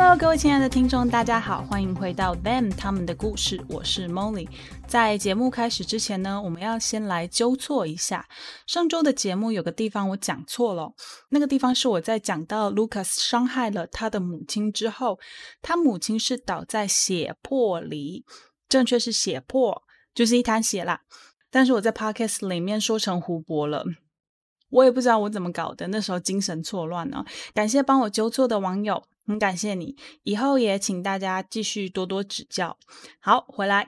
Hello，各位亲爱的听众，大家好，欢迎回到 Them 他们的故事，我是 Molly。在节目开始之前呢，我们要先来纠错一下上周的节目，有个地方我讲错了，那个地方是我在讲到 Lucas 伤害了他的母亲之后，他母亲是倒在血泊里，正确是血泊，就是一滩血啦。但是我在 Podcast 里面说成湖泊了，我也不知道我怎么搞的，那时候精神错乱呢。感谢帮我纠错的网友。很感谢你，以后也请大家继续多多指教。好，回来，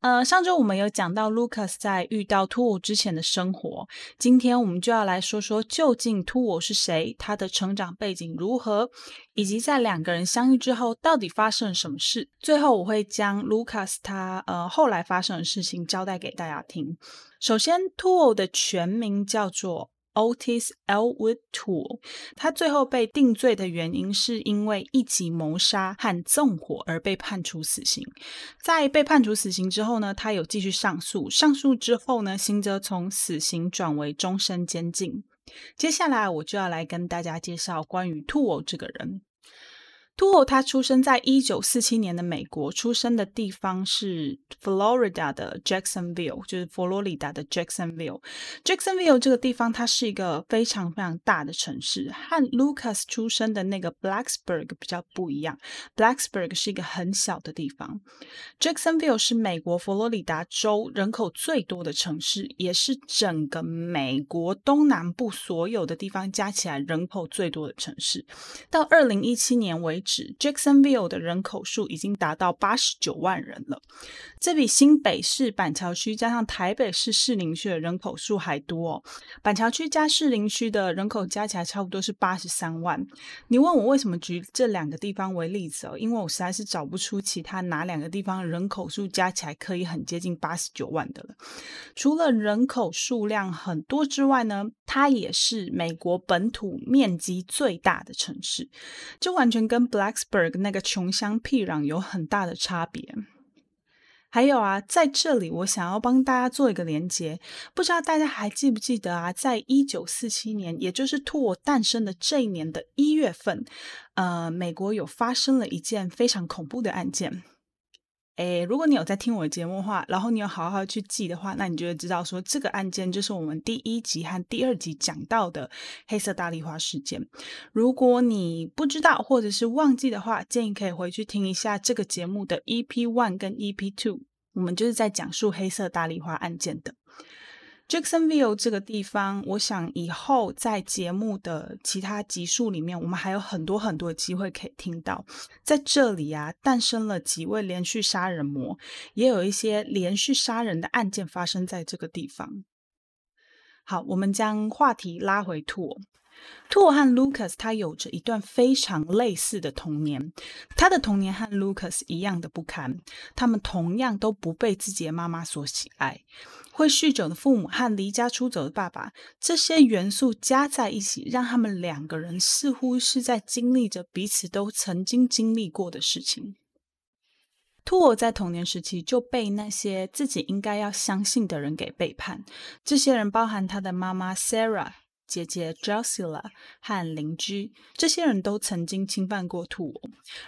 呃，上周我们有讲到 Lucas 在遇到 Tuo 之前的生活，今天我们就要来说说究竟 Tuo 是谁，他的成长背景如何，以及在两个人相遇之后到底发生了什么事。最后我会将 Lucas 他呃后来发生的事情交代给大家听。首先，Tuo 的全名叫做。Otis Elwood Tool 他最后被定罪的原因是因为一级谋杀和纵火而被判处死刑。在被判处死刑之后呢，他有继续上诉，上诉之后呢，刑责从死刑转为终身监禁。接下来我就要来跟大家介绍关于 Tuo 这个人。Tuo 他出生在一九四七年的美国，出生的地方是 Florida 的 Jacksonville，就是佛罗里达的 Jacksonville。Jacksonville 这个地方，它是一个非常非常大的城市，和 Lucas 出生的那个 Blacksburg 比较不一样。Blacksburg 是一个很小的地方。Jacksonville 是美国佛罗里达州人口最多的城市，也是整个美国东南部所有的地方加起来人口最多的城市。到二零一七年为止。Jacksonville 的人口数已经达到八十九万人了，这比新北市板桥区加上台北市士林区的人口数还多。板桥区加士林区的人口加起来差不多是八十三万。你问我为什么举这两个地方为例子哦？因为我实在是找不出其他哪两个地方人口数加起来可以很接近八十九万的了。除了人口数量很多之外呢，它也是美国本土面积最大的城市，就完全跟 Blacksburg 那个穷乡僻壤有很大的差别。还有啊，在这里我想要帮大家做一个连接，不知道大家还记不记得啊，在一九四七年，也就是 Tuo 诞生的这一年的一月份，呃，美国有发生了一件非常恐怖的案件。诶，如果你有在听我的节目的话，然后你有好好去记的话，那你就会知道说，这个案件就是我们第一集和第二集讲到的黑色大丽花事件。如果你不知道或者是忘记的话，建议可以回去听一下这个节目的 EP One 跟 EP Two，我们就是在讲述黑色大丽花案件的。Jacksonville 这个地方，我想以后在节目的其他集数里面，我们还有很多很多的机会可以听到。在这里啊，诞生了几位连续杀人魔，也有一些连续杀人的案件发生在这个地方。好，我们将话题拉回 to。Tuo 和 Lucas 他有着一段非常类似的童年，他的童年和 Lucas 一样的不堪，他们同样都不被自己的妈妈所喜爱，会酗酒的父母和离家出走的爸爸，这些元素加在一起，让他们两个人似乎是在经历着彼此都曾经经历过的事情。Tuo 在童年时期就被那些自己应该要相信的人给背叛，这些人包含他的妈妈 Sarah。姐姐 Josila 和邻居，这些人都曾经侵犯过 Tuo，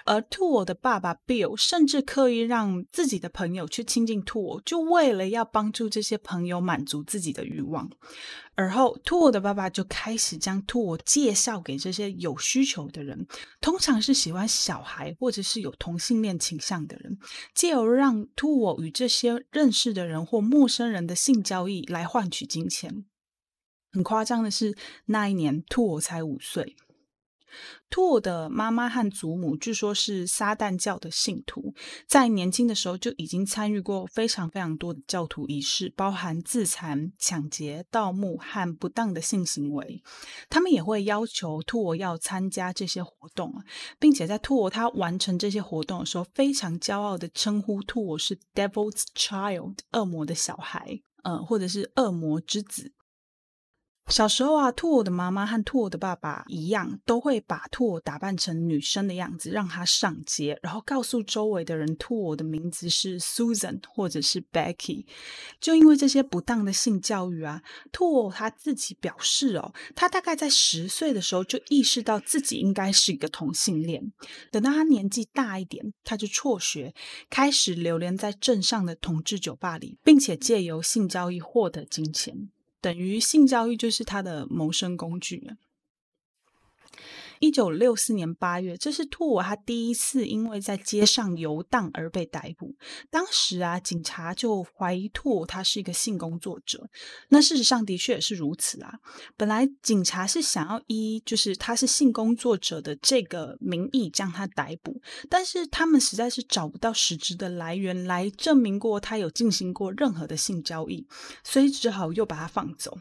而 Tuo 的爸爸 Bill 甚至刻意让自己的朋友去亲近 Tuo，就为了要帮助这些朋友满足自己的欲望。而后 Tuo 的爸爸就开始将 Tuo 介绍给这些有需求的人，通常是喜欢小孩或者是有同性恋倾向的人，借由让 Tuo 与这些认识的人或陌生人的性交易来换取金钱。很夸张的是，那一年兔我才五岁。兔我的妈妈和祖母据说是撒旦教的信徒，在年轻的时候就已经参与过非常非常多的教徒仪式，包含自残、抢劫、盗墓和不当的性行为。他们也会要求兔我要参加这些活动，并且在兔我他完成这些活动的时候，非常骄傲的称呼兔我是 Devil's Child，恶魔的小孩，呃，或者是恶魔之子。小时候啊，兔我的妈妈和兔我的爸爸一样，都会把兔我打扮成女生的样子，让她上街，然后告诉周围的人兔我的名字是 Susan 或者是 Becky。就因为这些不当的性教育啊，兔我他自己表示哦，他大概在十岁的时候就意识到自己应该是一个同性恋。等到他年纪大一点，他就辍学，开始流连在镇上的同志酒吧里，并且借由性交易获得金钱。等于性教育就是他的谋生工具。一九六四年八月，这是兔他第一次因为在街上游荡而被逮捕。当时啊，警察就怀疑兔他是一个性工作者。那事实上的确也是如此啊。本来警察是想要依就是他是性工作者的这个名义将他逮捕，但是他们实在是找不到实质的来源来证明过他有进行过任何的性交易，所以只好又把他放走。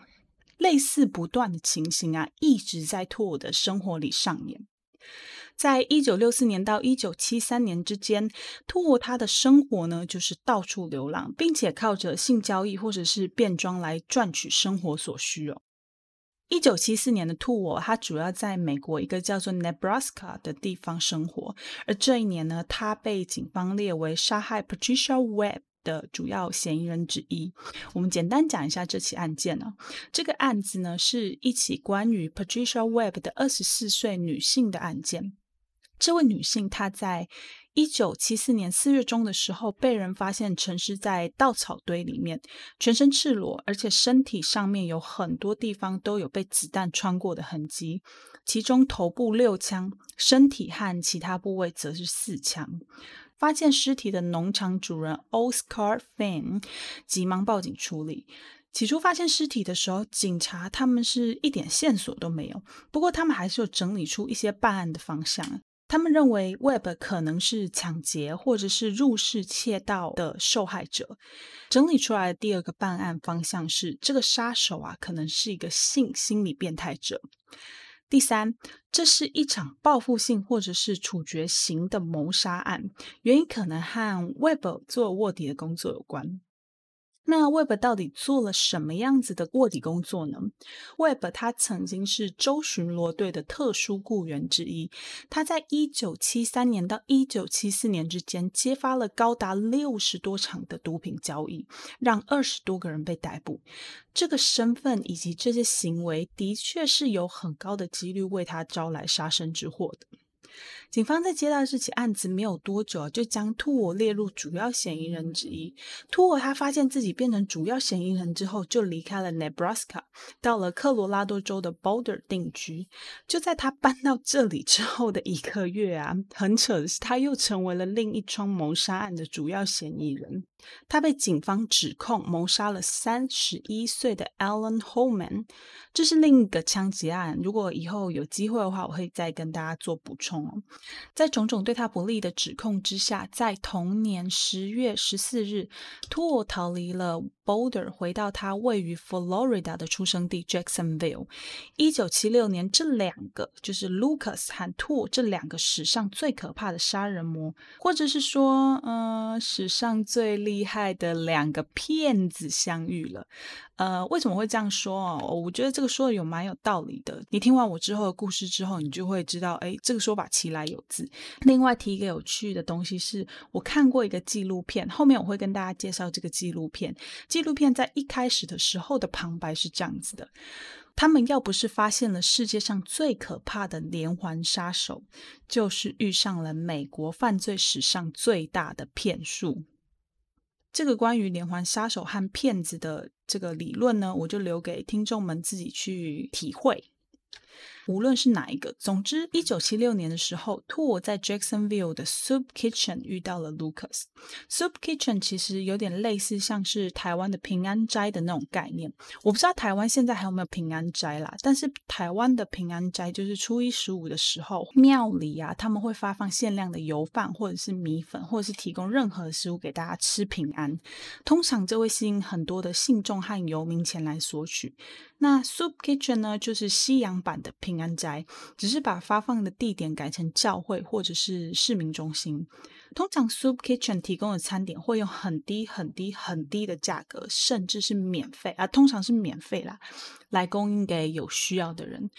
类似不断的情形啊，一直在兔我的生活里上演。在一九六四年到一九七三年之间，兔我他的生活呢，就是到处流浪，并且靠着性交易或者是变装来赚取生活所需哦。一九七四年的兔我，他主要在美国一个叫做 Nebraska 的地方生活，而这一年呢，他被警方列为杀害 Patricia Webb 的主要嫌疑人之一，我们简单讲一下这起案件呢。这个案子呢，是一起关于 Patricia Webb 的二十四岁女性的案件。这位女性她在一九七四年四月中的时候，被人发现沉尸在稻草堆里面，全身赤裸，而且身体上面有很多地方都有被子弹穿过的痕迹，其中头部六枪，身体和其他部位则是四枪。发现尸体的农场主人 Oscar Finn 急忙报警处理。起初发现尸体的时候，警察他们是一点线索都没有。不过他们还是有整理出一些办案的方向。他们认为 Web 可能是抢劫或者是入室窃盗的受害者。整理出来的第二个办案方向是，这个杀手啊，可能是一个性心理变态者。第三，这是一场报复性或者是处决型的谋杀案，原因可能和 Web 做卧底的工作有关。那 Web 到底做了什么样子的卧底工作呢？Web 他曾经是州巡逻队的特殊雇员之一，他在一九七三年到一九七四年之间，揭发了高达六十多场的毒品交易，让二十多个人被逮捕。这个身份以及这些行为，的确是有很高的几率为他招来杀身之祸的。警方在接到这起案子没有多久，就将兔我列入主要嫌疑人之一。兔我他发现自己变成主要嫌疑人之后，就离开了 Nebraska，到了科罗拉多州的 Boulder 定居。就在他搬到这里之后的一个月啊，很扯的是，他又成为了另一桩谋杀案的主要嫌疑人。他被警方指控谋杀了三十一岁的 Alan Holman，这是另一个枪击案。如果以后有机会的话，我会再跟大家做补充哦。在种种对他不利的指控之下，在同年十月十四日，兔我逃离了 Boulder，回到他位于 Florida 的出生地 Jacksonville。一九七六年，这两个就是 Lucas 和兔我这两个史上最可怕的杀人魔，或者是说，呃，史上最厉害的两个骗子相遇了。呃，为什么会这样说哦？我觉得这个说的有蛮有道理的。你听完我之后的故事之后，你就会知道，哎，这个说法其来有自。另外提一个有趣的东西是，我看过一个纪录片，后面我会跟大家介绍这个纪录片。纪录片在一开始的时候的旁白是这样子的：他们要不是发现了世界上最可怕的连环杀手，就是遇上了美国犯罪史上最大的骗术。这个关于连环杀手和骗子的这个理论呢，我就留给听众们自己去体会。无论是哪一个，总之，一九七六年的时候，兔我在 Jacksonville 的 Soup Kitchen 遇到了 Lucas。Soup Kitchen 其实有点类似像是台湾的平安斋的那种概念。我不知道台湾现在还有没有平安斋啦，但是台湾的平安斋就是初一十五的时候，庙里啊他们会发放限量的油饭或者是米粉，或者是提供任何食物给大家吃平安。通常这会吸引很多的信众和游民前来索取。那 Soup Kitchen 呢，就是西洋版的平安斋，只是把发放的地点改成教会或者是市民中心。通常 Soup Kitchen 提供的餐点会用很低很低很低的价格，甚至是免费啊，通常是免费啦，来供应给有需要的人。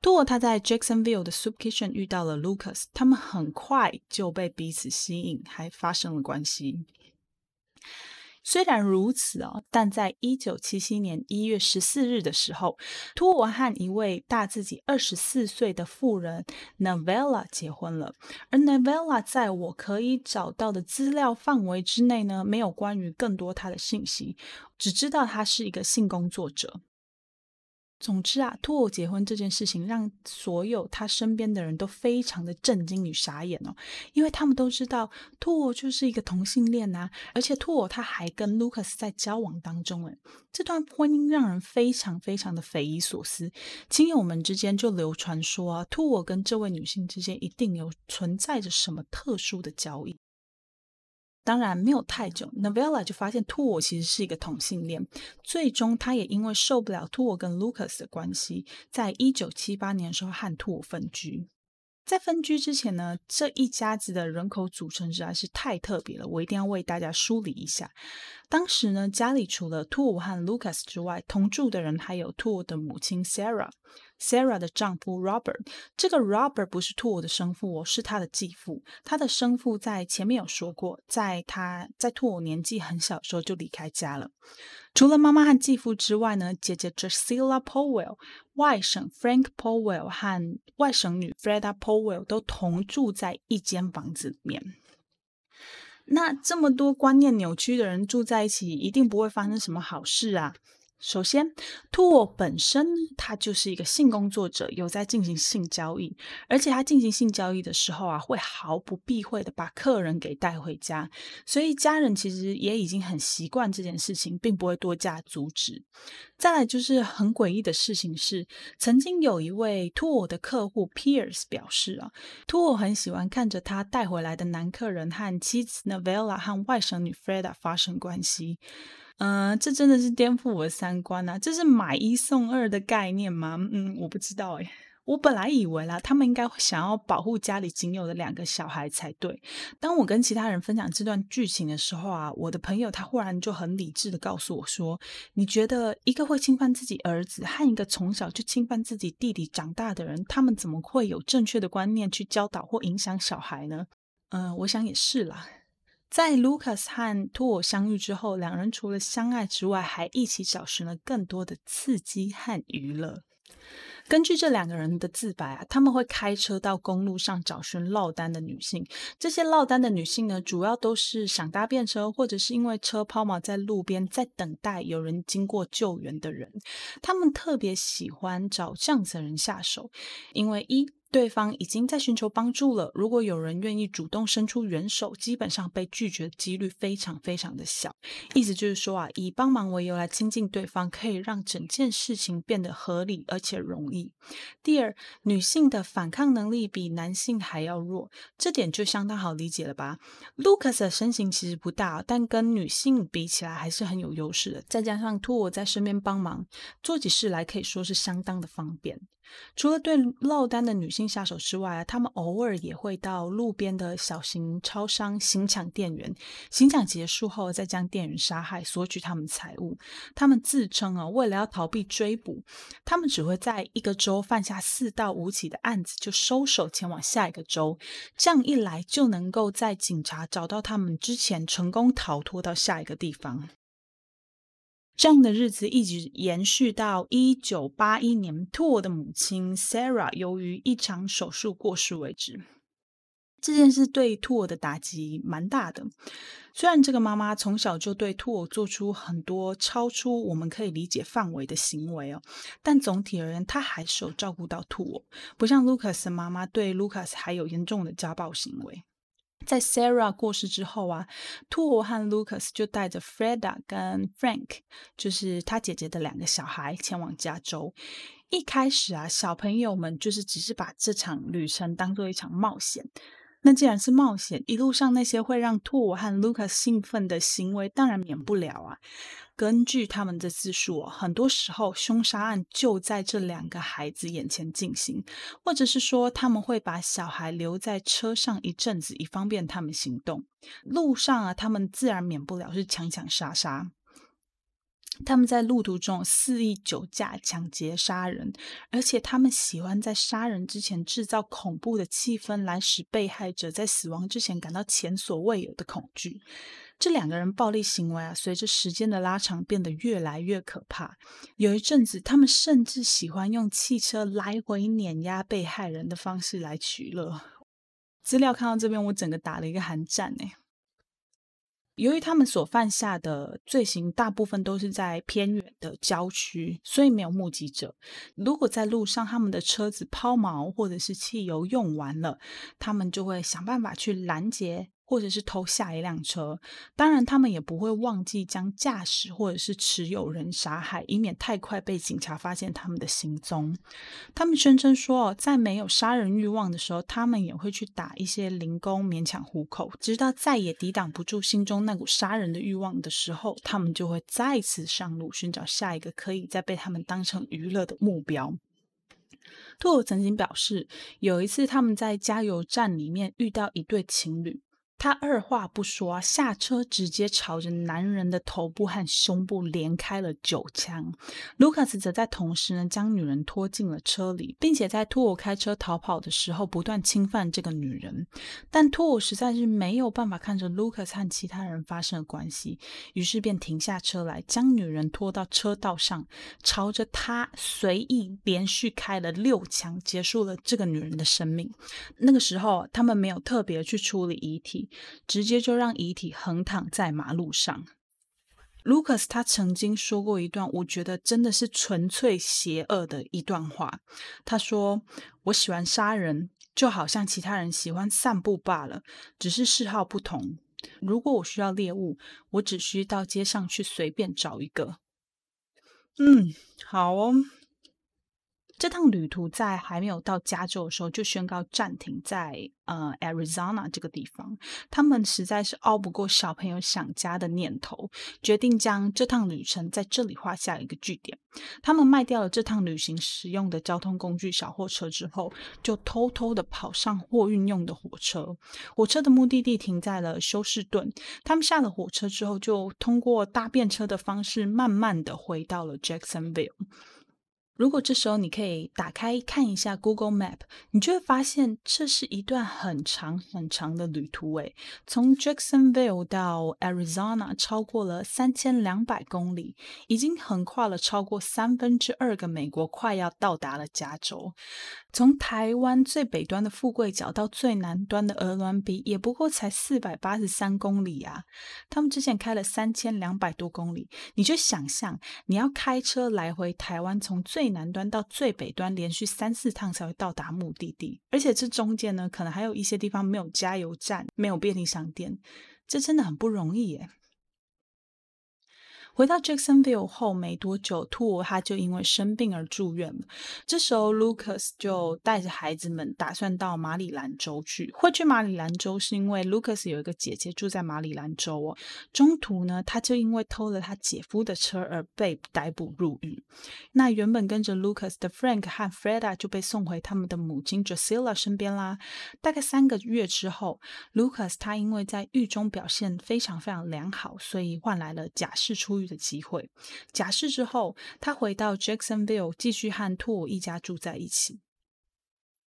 托他在 Jacksonville 的 Soup Kitchen 遇到了 Lucas，他们很快就被彼此吸引，还发生了关系。虽然如此哦，但在一九七七年一月十四日的时候，托我和一位大自己二十四岁的妇人 Novella 结婚了。而 Novella 在我可以找到的资料范围之内呢，没有关于更多他的信息，只知道他是一个性工作者。总之啊，托尔结婚这件事情让所有他身边的人都非常的震惊与傻眼哦，因为他们都知道托尔就是一个同性恋呐、而且托尔他还跟 Lucas 在交往当中，诶，这段婚姻让人非常非常的匪夷所思。亲友们之间就流传说啊，托尔跟这位女性之间一定有存在着什么特殊的交易。当然没有太久，Novella 就发现托尔其实是一个同性恋。最终，他也因为受不了托尔跟 Lucas 的关系，在一九七八年的时候和托尔分居。在分居之前呢，这一家子的人口组成实在是太特别了，我一定要为大家梳理一下。当时呢，家里除了托尔和 Lucas 之外，同住的人还有托尔的母亲 Sarah。Sarah 的丈夫 Robert，这个 Robert 不是托尔的生父哦，是他的继父。他的生父在前面有说过，在他在托尔年纪很小的时候就离开家了。除了妈妈和继父之外呢，姐姐 jessila Powell、外甥 Frank Powell 和外甥女 Freda Powell 都同住在一间房子里面。那这么多观念扭曲的人住在一起，一定不会发生什么好事啊！首先，托尔本身他就是一个性工作者，有在进行性交易，而且他进行性交易的时候啊，会毫不避讳的把客人给带回家，所以家人其实也已经很习惯这件事情，并不会多加阻止。再来就是很诡异的事情是，曾经有一位托尔的客户 Pierce 表示啊，托尔很喜欢看着他带回来的男客人和妻子 Novella 和外甥女 Freda 发生关系。嗯，这真的是颠覆我的三观啊！这是买一送二的概念吗？嗯，我不知道诶。我本来以为啦，他们应该想要保护家里仅有的两个小孩才对。当我跟其他人分享这段剧情的时候啊，我的朋友他忽然就很理智的告诉我说：“你觉得一个会侵犯自己儿子和一个从小就侵犯自己弟弟长大的人，他们怎么会有正确的观念去教导或影响小孩呢？”嗯，我想也是啦。在 Lucas 和托尔相遇之后，两人除了相爱之外，还一起找寻了更多的刺激和娱乐。根据这两个人的自白啊，他们会开车到公路上找寻落单的女性。这些落单的女性呢，主要都是想搭便车，或者是因为车抛锚在路边，在等待有人经过救援的人。他们特别喜欢找这样子的人下手，因为一。对方已经在寻求帮助了。如果有人愿意主动伸出援手，基本上被拒绝的几率非常非常的小。意思就是说啊，以帮忙为由来亲近对方，可以让整件事情变得合理而且容易。第二，女性的反抗能力比男性还要弱，这点就相当好理解了吧？Lucas 的身形其实不大，但跟女性比起来还是很有优势的。再加上托我在身边帮忙，做起事来可以说是相当的方便。除了对落单的女性下手之外，他们偶尔也会到路边的小型超商行抢店员，行抢结束后再将店员杀害，索取他们财物。他们自称啊，为了要逃避追捕，他们只会在一个州犯下四到五起的案子，就收手前往下一个州。这样一来，就能够在警察找到他们之前，成功逃脱到下一个地方。这样的日子一直延续到一九八一年，兔儿的母亲 Sarah 由于一场手术过世为止。这件事对兔儿的打击蛮大的。虽然这个妈妈从小就对兔儿做出很多超出我们可以理解范围的行为哦，但总体而言，她还是有照顾到兔儿，不像 Lucas 的妈妈对 Lucas 还有严重的家暴行为。在 Sarah 过世之后啊，托尔和 Lucas 就带着 Freda 跟 Frank，就是他姐姐的两个小孩，前往加州。一开始啊，小朋友们就是只是把这场旅程当做一场冒险。那既然是冒险，一路上那些会让兔和 Lucas 兴奋的行为，当然免不了啊。根据他们的自述，很多时候凶杀案就在这两个孩子眼前进行，或者是说他们会把小孩留在车上一阵子，以方便他们行动。路上啊，他们自然免不了是抢抢杀杀。他们在路途中肆意酒驾、抢劫、杀人，而且他们喜欢在杀人之前制造恐怖的气氛，来使被害者在死亡之前感到前所未有的恐惧。这两个人暴力行为啊，随着时间的拉长，变得越来越可怕。有一阵子，他们甚至喜欢用汽车来回碾压被害人的方式来取乐。资料看到这边，我整个打了一个寒战诶。由于他们所犯下的罪行大部分都是在偏远的郊区，所以没有目击者。如果在路上他们的车子抛锚或者是汽油用完了，他们就会想办法去拦截。或者是偷下一辆车，当然他们也不会忘记将驾驶或者是持有人杀害，以免太快被警察发现他们的行踪。他们宣称说，在没有杀人欲望的时候，他们也会去打一些零工勉强糊口，直到再也抵挡不住心中那股杀人的欲望的时候，他们就会再次上路寻找下一个可以再被他们当成娱乐的目标。兔偶曾经表示，有一次他们在加油站里面遇到一对情侣。他二话不说啊，下车直接朝着男人的头部和胸部连开了九枪。卢卡斯则在同时呢，将女人拖进了车里，并且在兔偶开车逃跑的时候不断侵犯这个女人。但兔偶实在是没有办法看着卢卡斯和其他人发生的关系，于是便停下车来，将女人拖到车道上，朝着她随意连续开了六枪，结束了这个女人的生命。那个时候，他们没有特别去处理遗体。直接就让遗体横躺在马路上。Lucas 他曾经说过一段，我觉得真的是纯粹邪恶的一段话。他说：“我喜欢杀人，就好像其他人喜欢散步罢了，只是嗜好不同。如果我需要猎物，我只需到街上去随便找一个。”嗯，好哦。这趟旅途在还没有到加州的时候就宣告暂停在，呃 Arizona 这个地方。他们实在是熬不过小朋友想家的念头，决定将这趟旅程在这里画下一个句点。他们卖掉了这趟旅行使用的交通工具小货车之后，就偷偷的跑上货运用的火车。火车的目的地停在了休士顿。他们下了火车之后，就通过搭便车的方式，慢慢的回到了 Jacksonville。如果这时候你可以打开看一下 Google Map，你就会发现这是一段很长很长的旅途。诶，从 Jacksonville 到 Arizona 超过了三千两百公里，已经横跨了超过三分之二个美国，快要到达了加州。从台湾最北端的富贵角到最南端的鹅銮鼻，也不过才四百八十三公里啊！他们之前开了三千两百多公里，你就想象你要开车来回台湾，从最南端到最北端，连续三四趟才会到达目的地，而且这中间呢，可能还有一些地方没有加油站，没有便利商店，这真的很不容易耶。回到 Jacksonville 后没多久，兔他就因为生病而住院了。这时候，Lucas 就带着孩子们打算到马里兰州去。会去马里兰州是因为 Lucas 有一个姐姐住在马里兰州哦。中途呢，他就因为偷了他姐夫的车而被逮捕入狱。那原本跟着 Lucas 的 Frank 和 Freda 就被送回他们的母亲 Drusilla 身边啦。大概三个月之后，Lucas 他因为在狱中表现非常非常良好，所以换来了假释出狱的机会。假释之后，他回到 Jacksonville，继续和兔一家住在一起。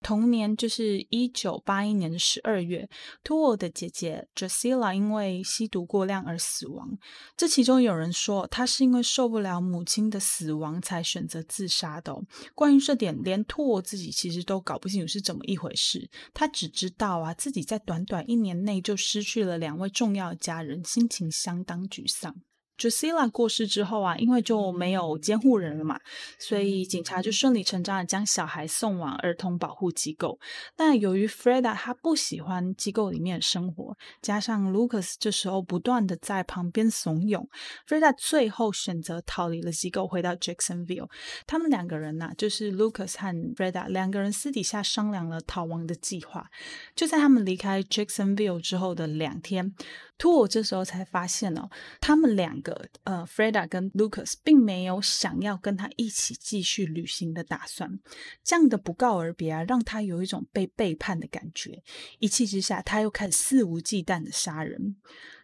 同年，就是一九八一年的十二月，兔偶的姐姐 Drusilla 因为吸毒过量而死亡。这其中有人说，她是因为受不了母亲的死亡才选择自杀的。关于这点，连兔偶自己其实都搞不清楚是怎么一回事。他只知道啊，自己在短短一年内就失去了两位重要家人，心情相当沮丧。Drusilla 过世之后啊，因为就没有监护人了嘛，所以警察就顺理成章的将小孩送往儿童保护机构。但由于 Freda 他不喜欢机构里面的生活，加上 Lucas 这时候不断的在旁边怂恿，Freda 最后选择逃离了机构，回到 Jacksonville。他们两个人呐、啊，就是 Lucas 和 Freda 两个人私底下商量了逃亡的计划。就在他们离开 Jacksonville 之后的两天。Toole 这时候才发现哦，他们两个，呃，Freda 跟 Lucas 并没有想要跟他一起继续旅行的打算。这样的不告而别啊，让他有一种被背叛的感觉。一气之下，他又开始肆无忌惮的杀人。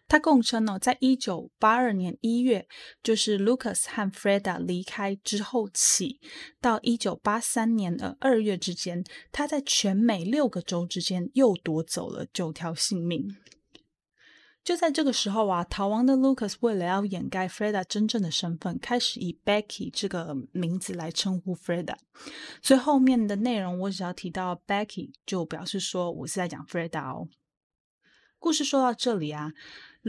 他供称哦，在一九八二年一月，就是 Lucas 和 Freda 离开之后起，到一九八三年的二月之间，他在全美六个州之间又夺走了九条性命。就在这个时候啊，逃亡的 Lucas 为了要掩盖 Freda 真正的身份，开始以 Becky 这个名字来称呼 Freda。所以后面的内容我只要提到 Becky，就表示说我是在讲 Freda 哦。故事说到这里啊。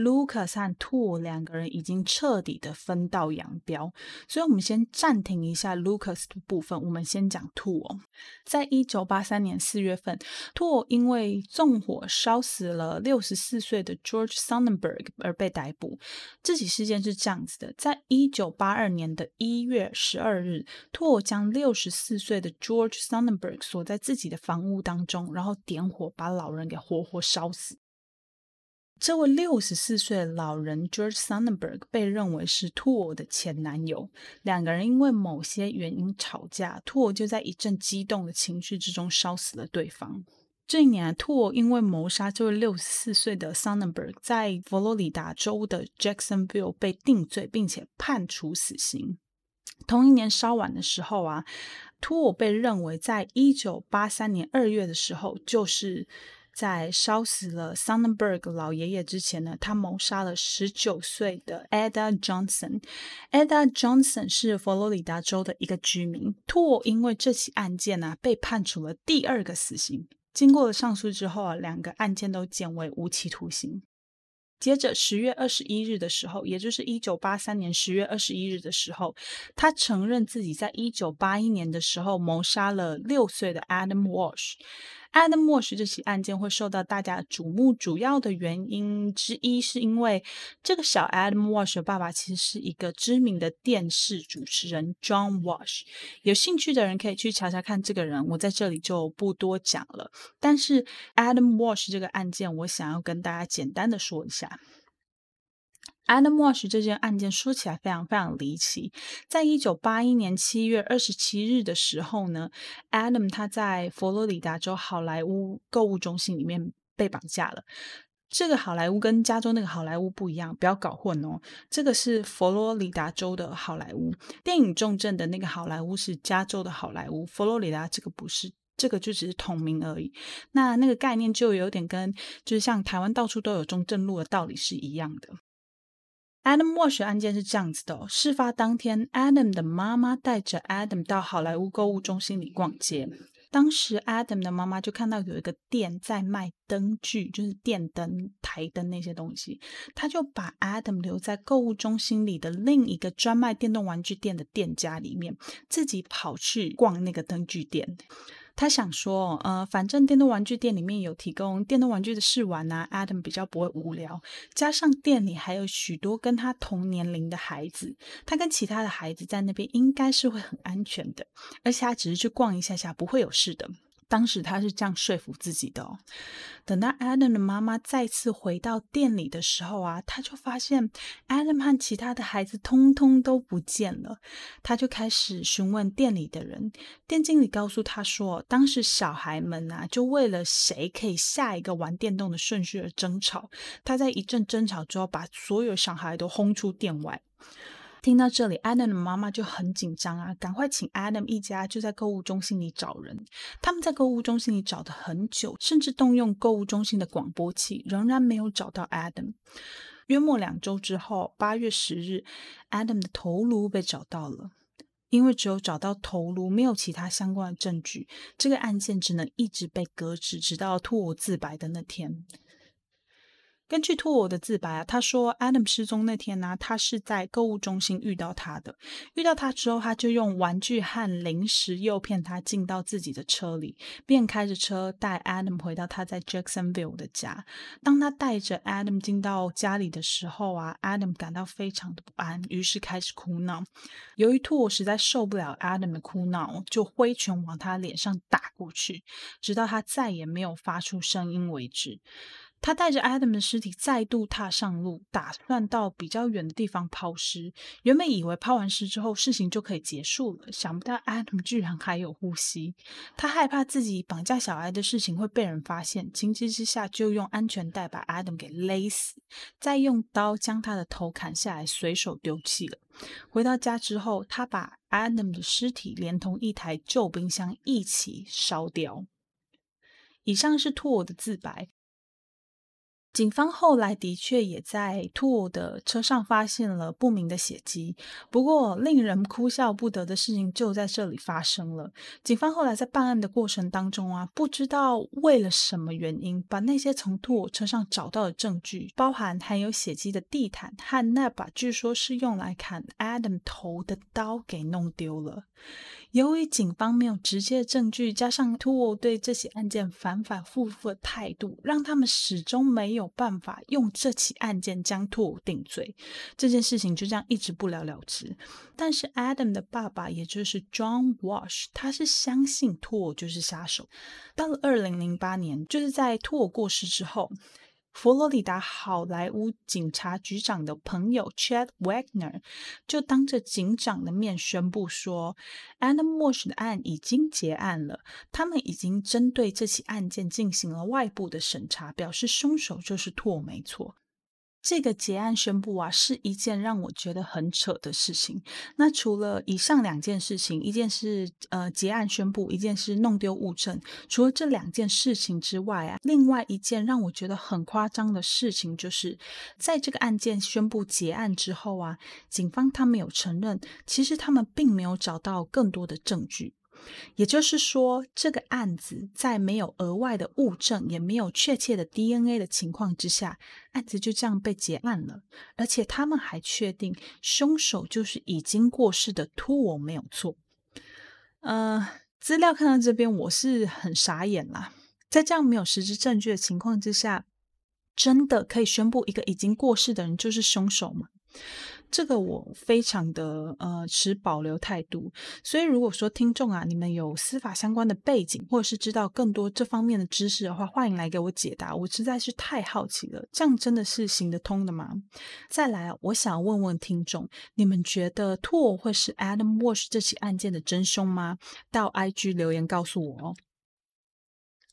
Lucas 和 t o o 两个人已经彻底的分道扬镳，所以我们先暂停一下 Lucas 的部分，我们先讲 t o o。在一九八三年四月份 t o o 因为纵火烧死了六十四岁的 George Sonnenberg 而被逮捕。这起事件是这样子的：在一九八二年的一月十二日 t o o 将六十四岁的 George Sonnenberg 锁在自己的房屋当中，然后点火把老人给活活烧死。这位六十四岁的老人 George Sonnenberg 被认为是 Toole 的前男友，两个人因为某些原因吵架，Toole 就在一阵激动的情绪之中烧死了对方。这一年，Toole 因为谋杀这位六十四岁的 Sonnenberg，在佛罗里达州的 Jacksonville 被定罪，并且判处死刑。同一年稍晚的时候啊，Toole 被认为在一九八三年二月的时候，就是。在烧死了 Sonnenberg 老爷爷之前呢，他谋杀了十九岁的 Ada Johnson。Ada Johnson 是佛罗里达州的一个居民。Toole 因为这起案件呢、被判处了第二个死刑。经过了上诉之后啊，两个案件都减为无期徒刑。接着十月二十一日的时候，也就是一九八三年十月二十一日的时候，他承认自己在一九八一年的时候谋杀了六岁的 Adam Walsh。Adam Wash 这起案件会受到大家瞩目，主要的原因之一是因为这个小 Adam Wash 的爸爸其实是一个知名的电视主持人 John Wash，。有兴趣的人可以去查查看这个人，我在这里就不多讲了。但是 Adam Wash 这个案件，我想要跟大家简单的说一下。Adam Walsh 这件案件说起来非常非常离奇。在一九八一年七月二十七日的时候呢，Adam 他在佛罗里达州好莱坞购物中心里面被绑架了。这个好莱坞跟加州那个好莱坞不一样，不要搞混哦。这个是佛罗里达州的好莱坞，电影重镇的那个好莱坞是加州的好莱坞，佛罗里达这个不是，这个就只是同名而已。那那个概念就有点跟就是像台湾到处都有中正路的道理是一样的。Adam Wash 案件是这样子的，事发当天，Adam 的妈妈带着 Adam 到好莱坞购物中心里逛街。当时，Adam 的妈妈就看到有一个店在卖灯具，就是电灯、台灯那些东西，他就把 Adam 留在购物中心里的另一个专卖电动玩具店的店家里面，自己跑去逛那个灯具店。他想说，呃，反正电动玩具店里面有提供电动玩具的试玩呐，Adam 比较不会无聊。加上店里还有许多跟他同年龄的孩子，他跟其他的孩子在那边应该是会很安全的，而且他只是去逛一下下，不会有事的。当时他是这样说服自己的。等到 Adam 的妈妈再次回到店里的时候啊，他就发现 Adam 和其他的孩子通通都不见了。他就开始询问店里的人，店经理告诉他说，当时小孩们啊，就为了谁可以下一个玩电动的顺序而争吵。他在一阵争吵之后，把所有小孩都轰出店外。听到这里，Adam 的妈妈就很紧张啊，赶快请 Adam 一家就在购物中心里找人。他们在购物中心里找了很久，甚至动用购物中心的广播器，仍然没有找到 Adam。约莫两周之后，八月十日，Adam 的头颅被找到了。因为只有找到头颅，没有其他相关的证据，这个案件只能一直被搁置，直到 Toole 自白的那天。根据兔我的自白啊，他说 Adam 失踪那天呢、啊，他是在购物中心遇到他的。遇到他之后，他就用玩具和零食诱骗他进到自己的车里，便开着车带 Adam 回到他在 Jacksonville 的家。当他带着 Adam 进到家里的时候啊，Adam 感到非常的不安，于是开始哭闹。由于兔我实在受不了 Adam 的哭闹，就挥拳往他脸上打过去，直到他再也没有发出声音为止。他带着 Adam 的尸体再度踏上路，打算到比较远的地方抛尸。原本以为抛完尸之后事情就可以结束了，想不到 Adam 居然还有呼吸。他害怕自己绑架小孩的事情会被人发现，情急之下就用安全带把 Adam 给勒死，再用刀将他的头砍下来，随手丢弃了。回到家之后，他把 Adam 的尸体连同一台旧冰箱一起烧掉。以上是托我的自白。警方后来的确也在兔的车上发现了不明的血迹，不过令人哭笑不得的事情就在这里发生了。警方后来在办案的过程当中啊，不知道为了什么原因，把那些从兔车上找到的证据，包含含有血迹的地毯和那把据说是用来砍 Adam 头的刀给弄丢了。由于警方没有直接的证据，加上托尔对这起案件反反复复的态度，让他们始终没有办法用这起案件将托尔定罪。这件事情就这样一直不了了之。但是 Adam 的爸爸，也就是 John Walsh，他是相信托尔就是杀手。到了二零零八年，就是在托尔过世之后。佛罗里达好莱坞警察局长的朋友 Chad Wagner 就当着警长的面宣布说，Adam Walsh 的案已经结案了，他们已经针对这起案件进行了外部的审查，表示凶手就是托没错。这个结案宣布啊，是一件让我觉得很扯的事情。那除了以上两件事情，一件是呃结案宣布，一件是弄丢物证。除了这两件事情之外啊，另外一件让我觉得很夸张的事情，就是在这个案件宣布结案之后啊，警方他们有承认，其实他们并没有找到更多的证据。也就是说，这个案子在没有额外的物证，也没有确切的 DNA 的情况之下，案子就这样被结案了。而且他们还确定凶手就是已经过世的托我没有错。呃，资料看到这边，我是很傻眼啦。在这样没有实质证据的情况之下，真的可以宣布一个已经过世的人就是凶手吗？这个我非常的呃持保留态度，所以如果说听众啊，你们有司法相关的背景，或者是知道更多这方面的知识的话，欢迎来给我解答，我实在是太好奇了，这样真的是行得通的吗？再来，我想问问听众，你们觉得托尔会是 Adam Walsh 这起案件的真凶吗？到 IG 留言告诉我哦。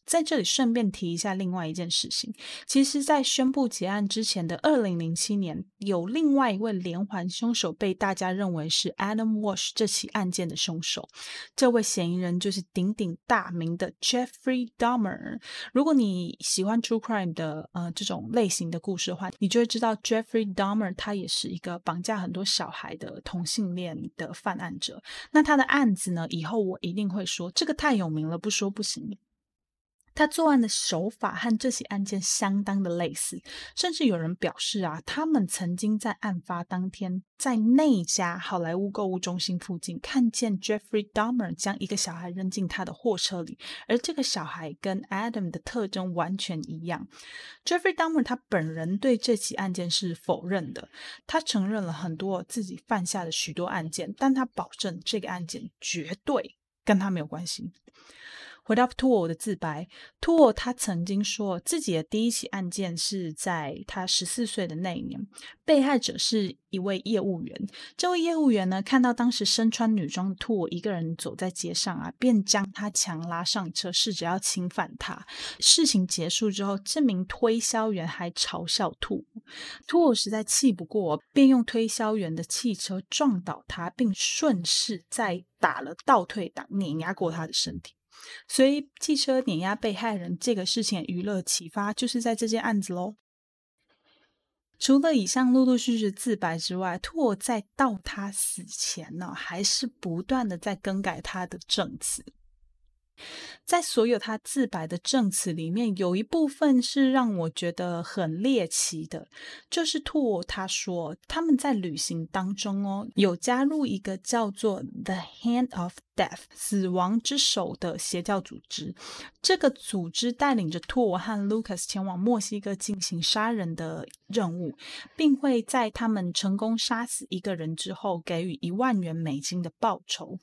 在这里顺便提一下另外一件事情，其实，在宣布结案之前的二零零七年，有另外一位连环凶手被大家认为是 Adam Walsh 这起案件的凶手。这位嫌疑人就是鼎鼎大名的 Jeffrey Dahmer。如果你喜欢 True Crime 的呃这种类型的故事的话，你就会知道 Jeffrey Dahmer 他也是一个绑架很多小孩的同性恋的犯案者。那他的案子呢，以后我一定会说，这个太有名了，不说不行。他作案的手法和这起案件相当的类似，甚至有人表示啊，他们曾经在案发当天在那家好莱坞购物中心附近看见 Jeffrey Dahmer 将一个小孩扔进他的货车里，而这个小孩跟 Adam 的特征完全一样。Jeffrey Dahmer 他本人对这起案件是否认的，他承认了很多自己犯下的许多案件，但他保证这个案件绝对跟他没有关系。回到托尔的自白，托尔他曾经说自己的第一起案件是在他十四岁的那一年，被害者是一位业务员。这位业务员呢，看到当时身穿女装的托尔一个人走在街上啊，便将他强拉上车，试着要侵犯他。事情结束之后，这名推销员还嘲笑托尔，托尔实在气不过，便用推销员的汽车撞倒他，并顺势再打了倒退档，碾压过他的身体。所以，汽车碾压被害人这个事情娱乐启发，就是在这件案子喽。除了以上陆陆续续自白之外，拓在到他死前呢，还是不断的在更改他的证词。在所有他自白的证词里面，有一部分是让我觉得很猎奇的，就是兔他说他们在旅行当中哦，有加入一个叫做 The Hand of Death 死亡之手的邪教组织。这个组织带领着兔和 Lucas 前往墨西哥进行杀人的任务，并会在他们成功杀死一个人之后，给予一万元美金的报酬。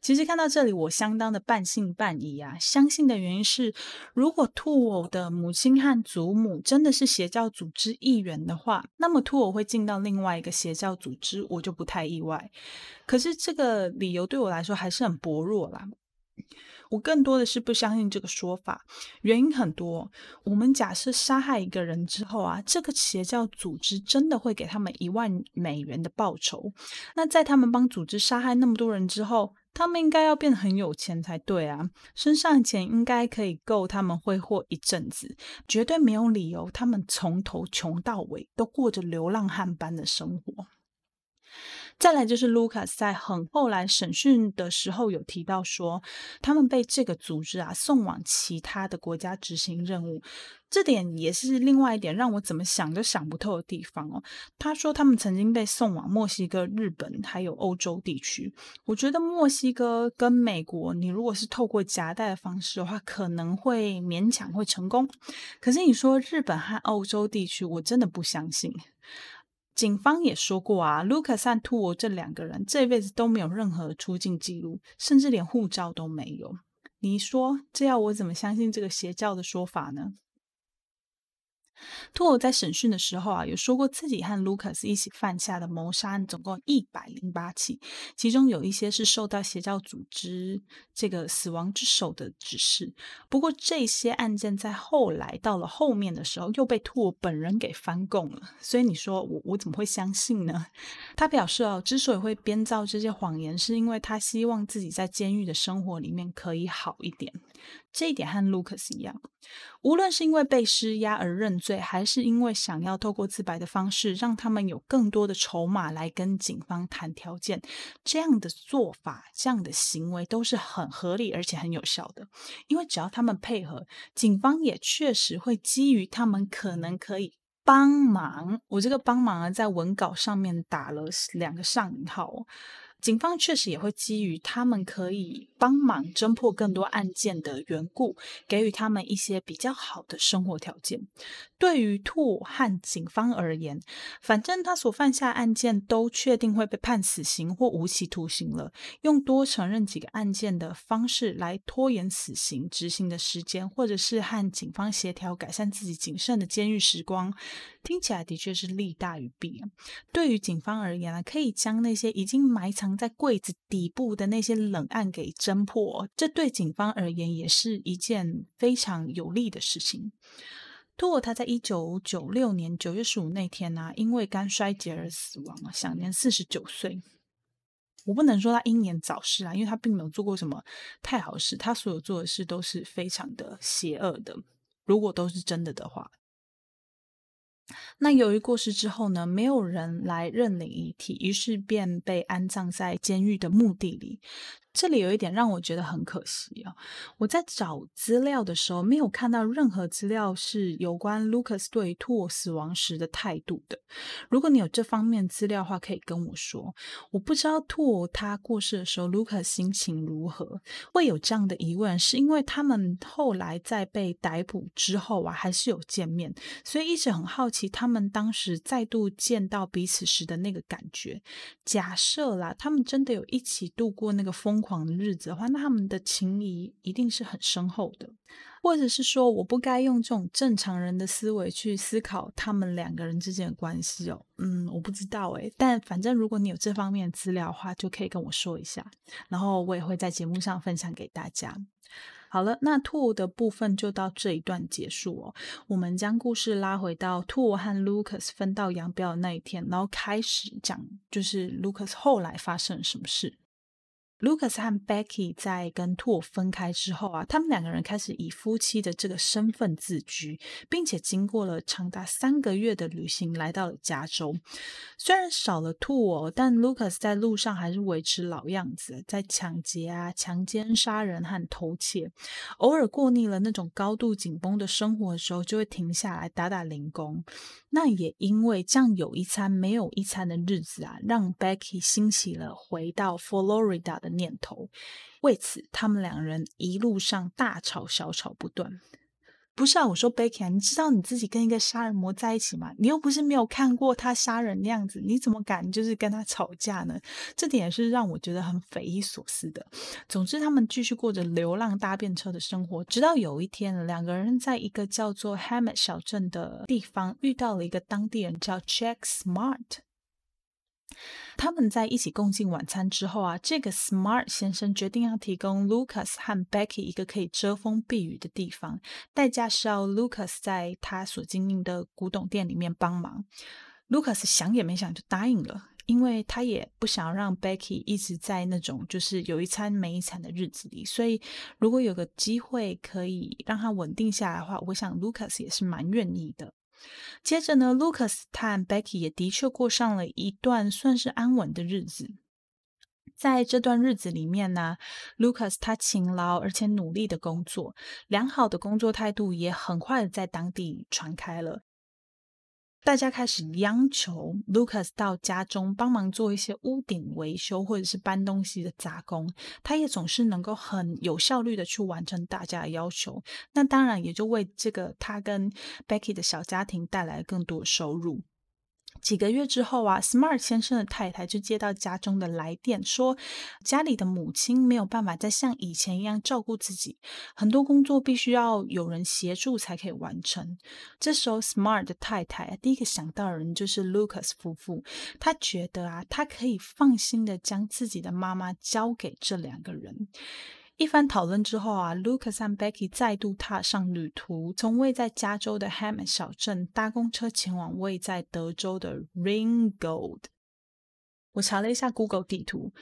其实看到这里，我相当的半信半疑啊。相信的原因是，如果兔偶的母亲和祖母真的是邪教组织一员的话，那么兔偶会进到另外一个邪教组织，我就不太意外。可是这个理由对我来说还是很薄弱啦。我更多的是不相信这个说法，原因很多。我们假设杀害一个人之后啊，这个邪教组织真的会给他们一万美元的报酬。那在他们帮组织杀害那么多人之后，他们应该要变得很有钱才对啊，身上钱应该可以够他们挥霍一阵子，绝对没有理由他们从头穷到尾都过着流浪汉般的生活。再来就是 Lucas 在很后来审讯的时候有提到说，他们被这个组织啊送往其他的国家执行任务，这点也是另外一点让我怎么想都想不透的地方哦。他说他们曾经被送往墨西哥、日本还有欧洲地区。我觉得墨西哥跟美国，你如果是透过夹带的方式的话，可能会勉强会成功。可是你说日本和欧洲地区，我真的不相信。警方也说过啊，Lucas 和 Tuo 这两个人这辈子都没有任何出境记录，甚至连护照都没有。你说这要我怎么相信这个邪教的说法呢？兔偶在审讯的时候啊，有说过自己和 Lucas 一起犯下的谋杀案总共一百零八起，其中有一些是受到邪教组织这个死亡之手的指示。不过这些案件在后来到了后面的时候，又被兔偶本人给翻供了。所以你说我我怎么会相信呢？他表示哦，之所以会编造这些谎言，是因为他希望自己在监狱的生活里面可以好一点。这一点和 Lucas 一样，无论是因为被施压而认罪，还是因为想要透过自白的方式让他们有更多的筹码来跟警方谈条件，这样的做法、这样的行为都是很合理而且很有效的。因为只要他们配合，警方也确实会基于他们可能可以帮忙。我这个帮忙啊，在文稿上面打了两个上引号。警方确实也会基于他们可以帮忙侦破更多案件的缘故，给予他们一些比较好的生活条件。对于兔和警方而言，反正他所犯下案件都确定会被判死刑或无期徒刑了，用多承认几个案件的方式来拖延死刑执行的时间，或者是和警方协调改善自己仅剩的监狱时光，听起来的确是利大于弊。对于警方而言啊，可以将那些已经埋藏在柜子底部的那些冷案给侦破，这对警方而言也是一件非常有利的事情。兔偶他在一九九六年九月十五那天呢、因为肝衰竭而死亡，享年四十九岁。我不能说他英年早逝啊，因为他并没有做过什么太好事，他所有做的事都是非常的邪恶的。如果都是真的的话。那由于过世之后呢，没有人来认领遗体，于是便被安葬在监狱的墓地里。这里有一点让我觉得很可惜啊！我在找资料的时候，没有看到任何资料是有关 Lucas 对兔死亡时的态度的。如果你有这方面资料的话，可以跟我说。我不知道兔他过世的时候，Lucas 心情如何。会有这样的疑问，是因为他们后来在被逮捕之后啊，还是有见面，所以一直很好奇他们当时再度见到彼此时的那个感觉。假设啦，他们真的有一起度过那个疯狂的日子的话，那他们的情谊一定是很深厚的，或者是说，我不该用这种正常人的思维去思考他们两个人之间的关系哦。嗯，我不知道诶，但反正如果你有这方面的资料的话，就可以跟我说一下，然后我也会在节目上分享给大家。好了，那兔的部分就到这一段结束哦。我们将故事拉回到兔和 Lucas 分道扬镳的那一天，然后开始讲，就是 Lucas 后来发生了什么事。Lucas 和 Becky 在跟兔分开之后啊，他们两个人开始以夫妻的这个身份自居，并且经过了长达三个月的旅行，来到了加州。虽然少了兔哦，但 Lucas 在路上还是维持老样子，在抢劫啊、强奸、杀人和偷窃。偶尔过腻了那种高度紧绷的生活的时候，就会停下来打打零工。那也因为这样有一餐没有一餐的日子啊，让 Becky 兴起了回到 Florida 的念头，为此他们两人一路上大吵小吵不断。不是啊，我说 Becky，你知道你自己跟一个杀人魔在一起吗？你又不是没有看过他杀人的样子，你怎么敢就是跟他吵架呢？这点也是让我觉得很匪夷所思的。总之，他们继续过着流浪搭便车的生活，直到有一天，两个人在一个叫做 Hemet 小镇的地方遇到了一个当地人，叫 Jack Smart。他们在一起共进晚餐之后啊，这个 Smart 先生决定要提供 Lucas 和 Becky 一个可以遮风避雨的地方，代价是要 Lucas 在他所经营的古董店里面帮忙。Lucas 想也没想就答应了，因为他也不想让 Becky 一直在那种就是有一餐没一餐的日子里，所以如果有个机会可以让他稳定下来的话，我想 Lucas 也是蛮愿意的。接着呢，Lucas 和 Becky 也的确过上了一段算是安稳的日子。在这段日子里面呢，Lucas 他勤劳而且努力的工作，良好的工作态度也很快在当地传开了。大家开始央求 Lucas 到家中帮忙做一些屋顶维修或者是搬东西的杂工，他也总是能够很有效率的去完成大家的要求。那当然也就为这个他跟 Becky 的小家庭带来更多收入。几个月之后啊，Smart 先生的太太就接到家中的来电，说家里的母亲没有办法再像以前一样照顾自己，很多工作必须要有人协助才可以完成。这时候，Smart 的太太第一个想到的人就是 Lucas 夫妇，他觉得啊，他可以放心的将自己的妈妈交给这两个人。一番讨论之后啊，Lucas 和 Becky 再度踏上旅途，从位在加州的 Hemet 小镇搭公车前往位在德州的 Ringgold。我查了一下 Google 地图。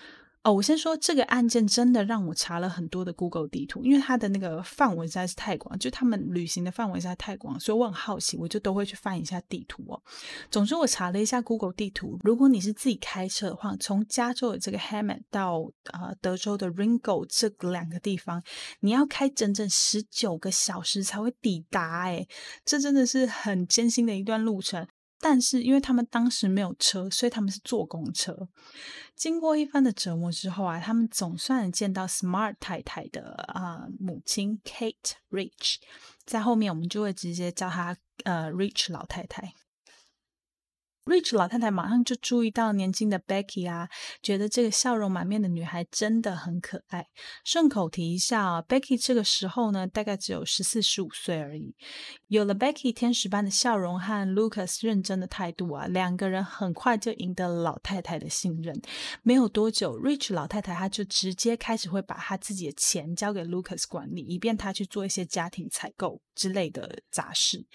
哦，我先说这个案件真的让我查了很多的 Google 地图，因为它的那个范围实在是太广，就他们旅行的范围实在太广，所以我很好奇，我就都会去翻一下地图哦。总之，我查了一下 Google 地图，如果你是自己开车的话，从加州的这个 Hammond 到呃德州的 Ringo 这两个地方，你要开整整十九个小时才会抵达，哎，这真的是很艰辛的一段路程。但是因为他们当时没有车，所以他们是坐公车。经过一番的折磨之后啊，他们总算见到 Smart 太太的啊、母亲 Kate Rich，在后面我们就会直接叫她呃 Rich 老太太。Rich 老太太马上就注意到年轻的 Becky 啊，觉得这个笑容满面的女孩真的很可爱。顺口提一下啊，Becky 这个时候呢，大概只有十四十五岁而已。有了 Becky 天使般的笑容和 Lucas 认真的态度啊，两个人很快就赢得了老太太的信任。没有多久，Rich 老太太她就直接开始会把她自己的钱交给 Lucas 管理，以便他去做一些家庭采购之类的杂事。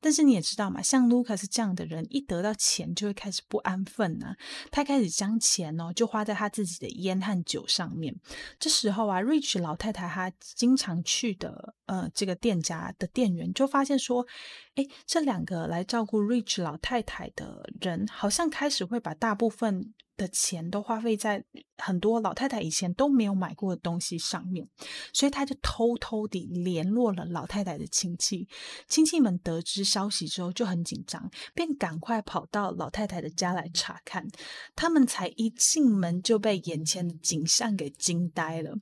但是你也知道嘛，像 Lucas 这样的人，一得到钱，就会开始不安分呢、啊，他开始将钱哦就花在他自己的烟和酒上面。这时候啊，Rich 老太太她经常去的呃这个店家的店员就发现说，哎，这两个来照顾 Rich 老太太的人，好像开始会把大部分。的钱都花费在很多老太太以前都没有买过的东西上面，所以他就偷偷地联络了老太太的亲戚。亲戚们得知消息之后就很紧张，便赶快跑到老太太的家来查看。他们才一进门就被眼前的景象给惊呆了。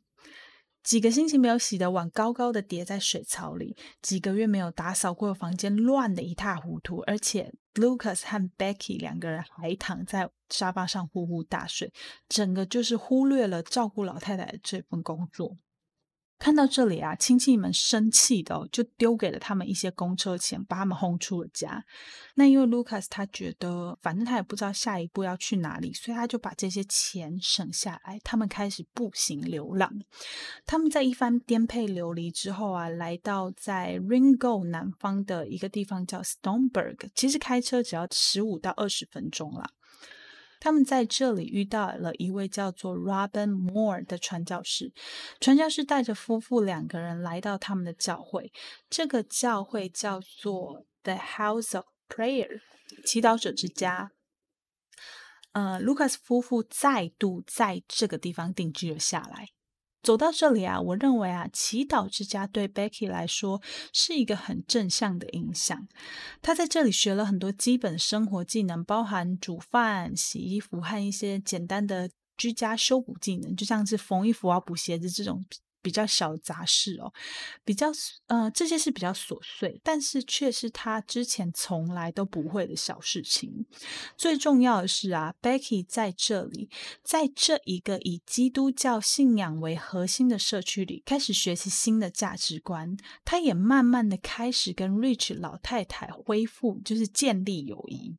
几个星期没有洗的碗高高的叠在水槽里，几个月没有打扫过的房间乱的一塌糊涂，而且 Lucas 和 Becky 两个人还躺在沙发上呼呼大睡，整个就是忽略了照顾老太太的这份工作。看到这里啊，亲戚们生气的哦，就丢给了他们一些公车钱，把他们轰出了家。那因为 Lucas 他觉得，反正他也不知道下一步要去哪里，所以他就把这些钱省下来。他们开始步行流浪。他们在一番颠沛流离之后啊，来到在 Ringo 南方的一个地方叫 Stoneburg，其实开车只要十五到二十分钟啦。他们在这里遇到了一位叫做 Robin Moore 的传教士。传教士带着夫妇两个人来到他们的教会，这个教会叫做 The House of Prayer，祈祷者之家。呃，Lucas 夫妇再度在这个地方定居了下来。走到这里啊，我认为啊，祈祷之家对 Becky 来说是一个很正向的影响。他在这里学了很多基本生活技能，包含煮饭、洗衣服和一些简单的居家修补技能，就像是缝衣服啊、补鞋子这种。比较小杂事哦，比较呃，这些是比较琐碎，但是却是他之前从来都不会的小事情。最重要的是啊，Becky 在这里，在这一个以基督教信仰为核心的社区里，开始学习新的价值观。他也慢慢的开始跟 Rich 老太太恢复，就是建立友谊。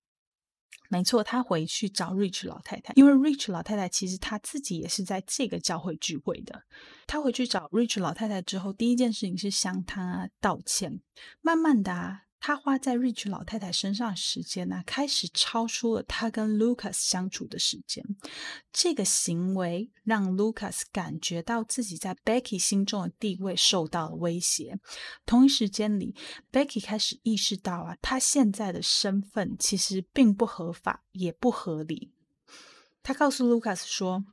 没错，他回去找 Rich 老太太，因为 Rich 老太太其实他自己也是在这个教会聚会的。他回去找 Rich 老太太之后，第一件事情是向她道歉。慢慢的。他花在 Rich 老太太身上时间呢，开始超出了他跟 Lucas 相处的时间。这个行为让 Lucas 感觉到自己在 Becky 心中的地位受到了威胁。同一时间里，Becky 开始意识到啊，他现在的身份其实并不合法，也不合理。他告诉 Lucas 说，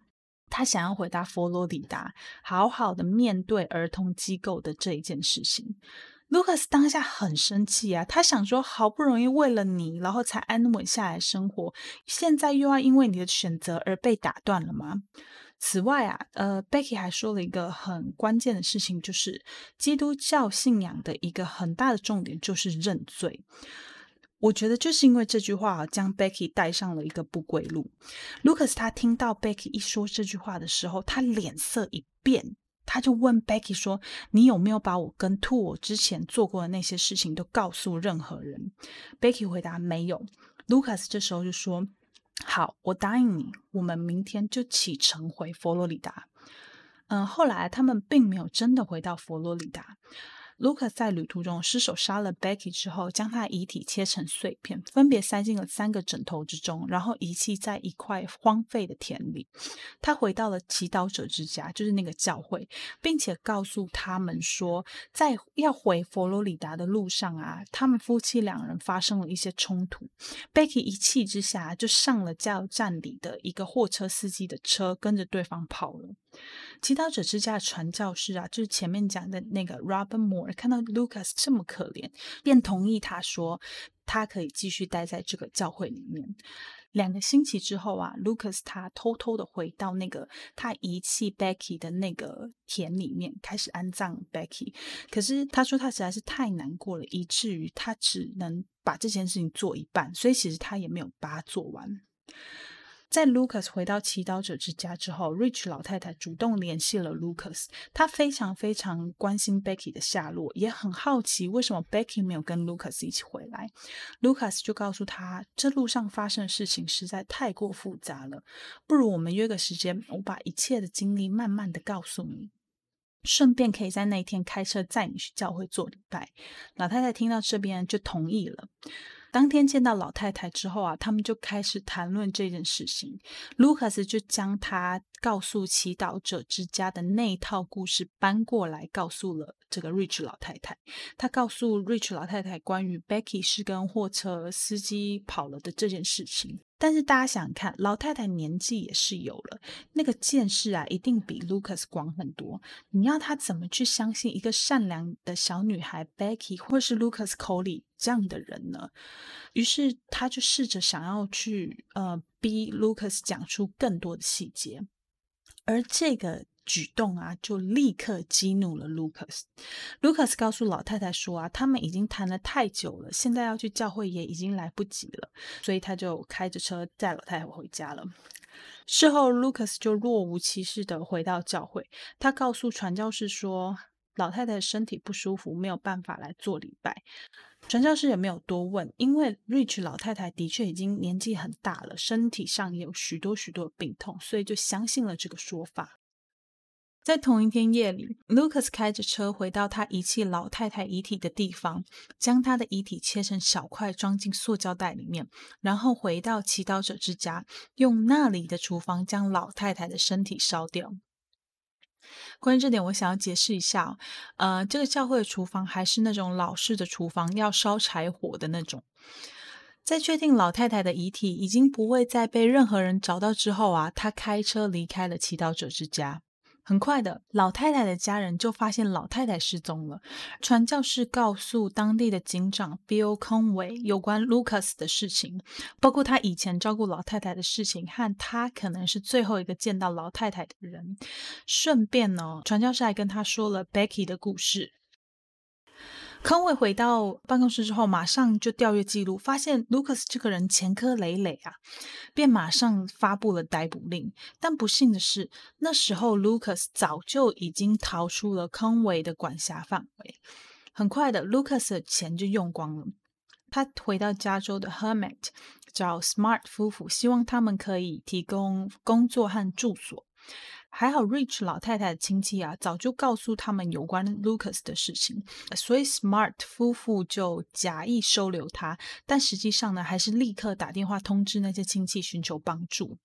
他想要回到佛罗里达，好好的面对儿童机构的这一件事情。Lucas 当下很生气啊，他想说，好不容易为了你，然后才安稳下来生活，现在又要因为你的选择而被打断了吗？此外啊，呃，Becky 还说了一个很关键的事情，就是基督教信仰的一个很大的重点就是认罪。我觉得就是因为这句话啊，将 Becky 带上了一个不归路。Lucas 他听到 Becky 一说这句话的时候，他脸色一变。他就问 Becky 说：“你有没有把我跟 Two 之前做过的那些事情都告诉任何人？”Becky 回答：“没有。”Lucas 这时候就说：“好，我答应你，我们明天就启程回佛罗里达。”嗯，后来他们并没有真的回到佛罗里达。Lucas 在旅途中失手杀了 Becky 之后，将她遗体切成碎片，分别塞进了三个枕头之中，然后遗弃在一块荒废的田里。他回到了祈祷者之家，就是那个教会，并且告诉他们说，在要回佛罗里达的路上啊，他们夫妻两人发生了一些冲突。Becky 一气之下就上了加油站里的一个货车司机的车，跟着对方跑了。祈祷者之家的传教士啊，就是前面讲的那个 Robin Moore，看到 Lucas 这么可怜，便同意他说他可以继续待在这个教会里面。两个星期之后啊，Lucas 他偷偷的回到那个他遗弃 Becky 的那个田里面，开始安葬 Becky。可是他说他实在是太难过了，以至于他只能把这件事情做一半，所以其实他也没有把它做完。在 Lucas 回到祈祷者之家之后，Rich 老太太主动联系了 Lucas，她非常非常关心 Becky 的下落，也很好奇为什么 Becky 没有跟 Lucas 一起回来。Lucas 就告诉他，这路上发生的事情实在太过复杂了，不如我们约个时间，我把一切的经历慢慢的告诉你，顺便可以在那一天开车载你去教会做礼拜。老太太听到这边就同意了。当天见到老太太之后啊，他们就开始谈论这件事情。Lucas 就将他告诉祈祷者之家的那一套故事搬过来，告诉了这个 Rich 老太太。他告诉 Rich 老太太关于 Becky 是跟货车司机跑了的这件事情。但是大家想想看，老太太年纪也是有了，那个见识啊，一定比 Lucas 广很多。你要他怎么去相信一个善良的小女孩 Becky 或是 Lucas 口里这样的人呢？于是他就试着想要去呃逼 Lucas 讲出更多的细节，而这个。举动啊，就立刻激怒了 Lucas。Lucas 告诉老太太说啊，他们已经谈了太久了，现在要去教会也已经来不及了，所以他就开着车载老太太回家了。事后，Lucas 就若无其事的回到教会，他告诉传教士说，老太太身体不舒服，没有办法来做礼拜。传教士也没有多问，因为 Rich 老太太的确已经年纪很大了，身体上也有许多许多的病痛，所以就相信了这个说法。在同一天夜里，Lucas 开着车回到他遗弃老太太遗体的地方，将她的遗体切成小块，装进塑胶袋里面，然后回到祈祷者之家，用那里的厨房将老太太的身体烧掉。关于这点，我想要解释一下，呃，这个教会的厨房还是那种老式的厨房，要烧柴火的那种。在确定老太太的遗体已经不会再被任何人找到之后啊，他开车离开了祈祷者之家。很快的，老太太的家人就发现老太太失踪了。传教士告诉当地的警长 Bill Conway 有关 Lucas 的事情，包括他以前照顾老太太的事情，和他可能是最后一个见到老太太的人。顺便呢，传教士还跟他说了 Becky 的故事。康威回到办公室之后，马上就调阅记录，发现 Lucas 这个人前科累累啊，便马上发布了逮捕令。但不幸的是，那时候 Lucas 早就已经逃出了康威的管辖范围。很快的，Lucas 的钱就用光了。他回到加州的 Hermit 找 Smart 夫妇，希望他们可以提供工作和住所。还好，Rich 老太太的亲戚啊，早就告诉他们有关 Lucas 的事情，所以 Smart 夫妇就假意收留他，但实际上呢，还是立刻打电话通知那些亲戚寻求帮助。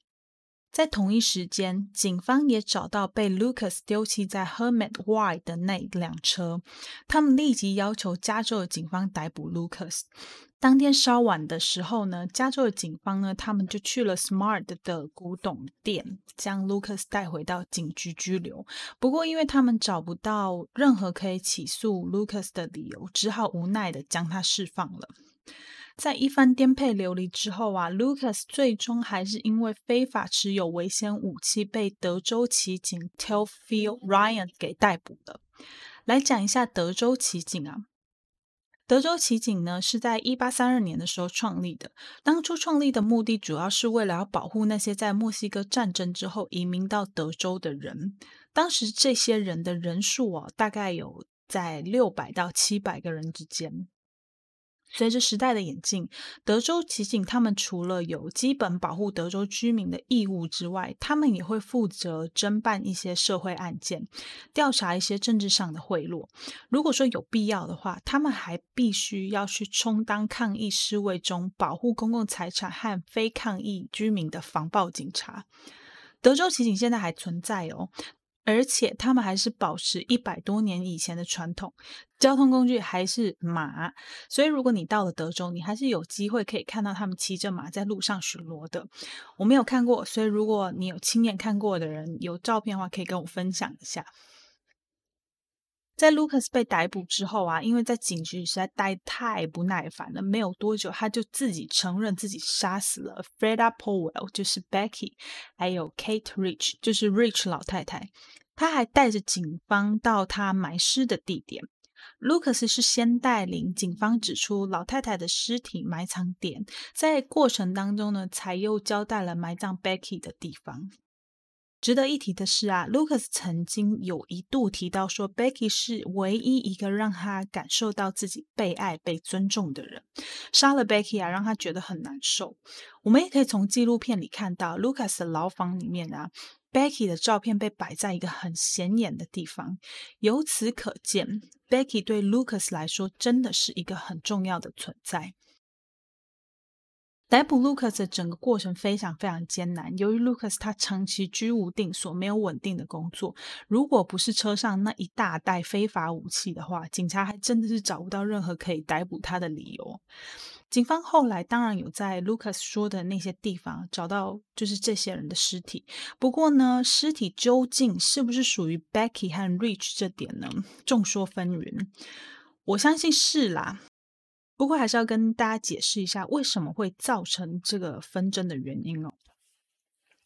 在同一时间，警方也找到被 Lucas 丢弃在 Hermit Y 的那辆车，他们立即要求加州的警方逮捕 Lucas。当天稍晚的时候呢，加州的警方呢，他们就去了 Smart 的古董店，将 Lucas 带回到警局拘留。不过，因为他们找不到任何可以起诉 Lucas 的理由，只好无奈地将他释放了。在一番颠沛流离之后啊，Lucas 最终还是因为非法持有危险武器被德州奇警 Telfield Ryan 给逮捕了。来讲一下德州奇警啊，德州奇警呢是在一八三二年的时候创立的。当初创立的目的主要是为了要保护那些在墨西哥战争之后移民到德州的人。当时这些人的人数啊，大概有在六百到七百个人之间。随着时代的演进，德州奇警他们除了有基本保护德州居民的义务之外，他们也会负责侦办一些社会案件，调查一些政治上的贿赂。如果说有必要的话，他们还必须要去充当抗议示威中保护公共财产和非抗议居民的防暴警察。德州奇警现在还存在哦。而且他们还是保持一百多年以前的传统，交通工具还是马，所以如果你到了德州，你还是有机会可以看到他们骑着马在路上巡逻的。我没有看过，所以如果你有亲眼看过的人，有照片的话，可以跟我分享一下。在 Lucas 被逮捕之后啊，因为在警局实在待太不耐烦了，没有多久他就自己承认自己杀死了 Freda Powell，就是 Becky，还有 Kate Rich，就是 Rich 老太太。他还带着警方到他埋尸的地点。Lucas 是先带领警方指出老太太的尸体埋藏点，在过程当中呢，才又交代了埋葬 Becky 的地方。值得一提的是啊，Lucas 曾经有一度提到说，Becky 是唯一一个让他感受到自己被爱、被尊重的人。杀了 Becky 啊，让他觉得很难受。我们也可以从纪录片里看到，Lucas 的牢房里面啊，Becky 的照片被摆在一个很显眼的地方。由此可见，Becky 对 Lucas 来说真的是一个很重要的存在。逮捕 Lucas 的整个过程非常非常艰难。由于 Lucas 他长期居无定所，没有稳定的工作，如果不是车上那一大袋非法武器的话，警察还真的是找不到任何可以逮捕他的理由。警方后来当然有在 Lucas 说的那些地方找到就是这些人的尸体，不过呢，尸体究竟是不是属于 Becky 和 Rich 这点呢，众说纷纭。我相信是啦。不过还是要跟大家解释一下，为什么会造成这个纷争的原因哦。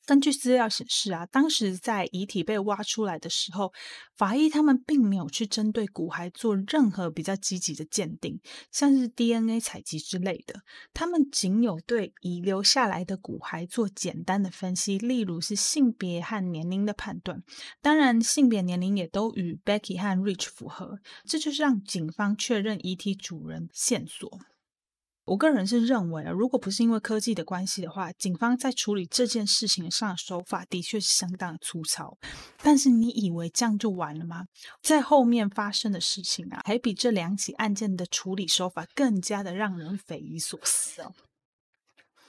根据资料显示啊，当时在遗体被挖出来的时候，法医他们并没有去针对骨骸做任何比较积极的鉴定，像是 DNA 采集之类的。他们仅有对遗留下来的骨骸做简单的分析，例如是性别和年龄的判断。当然，性别年龄也都与 Becky 和 Rich 符合，这就是让警方确认遗体主人线索。我个人是认为啊，如果不是因为科技的关系的话，警方在处理这件事情上的手法的确是相当粗糙。但是你以为这样就完了吗？在后面发生的事情啊，还比这两起案件的处理手法更加的让人匪夷所思哦。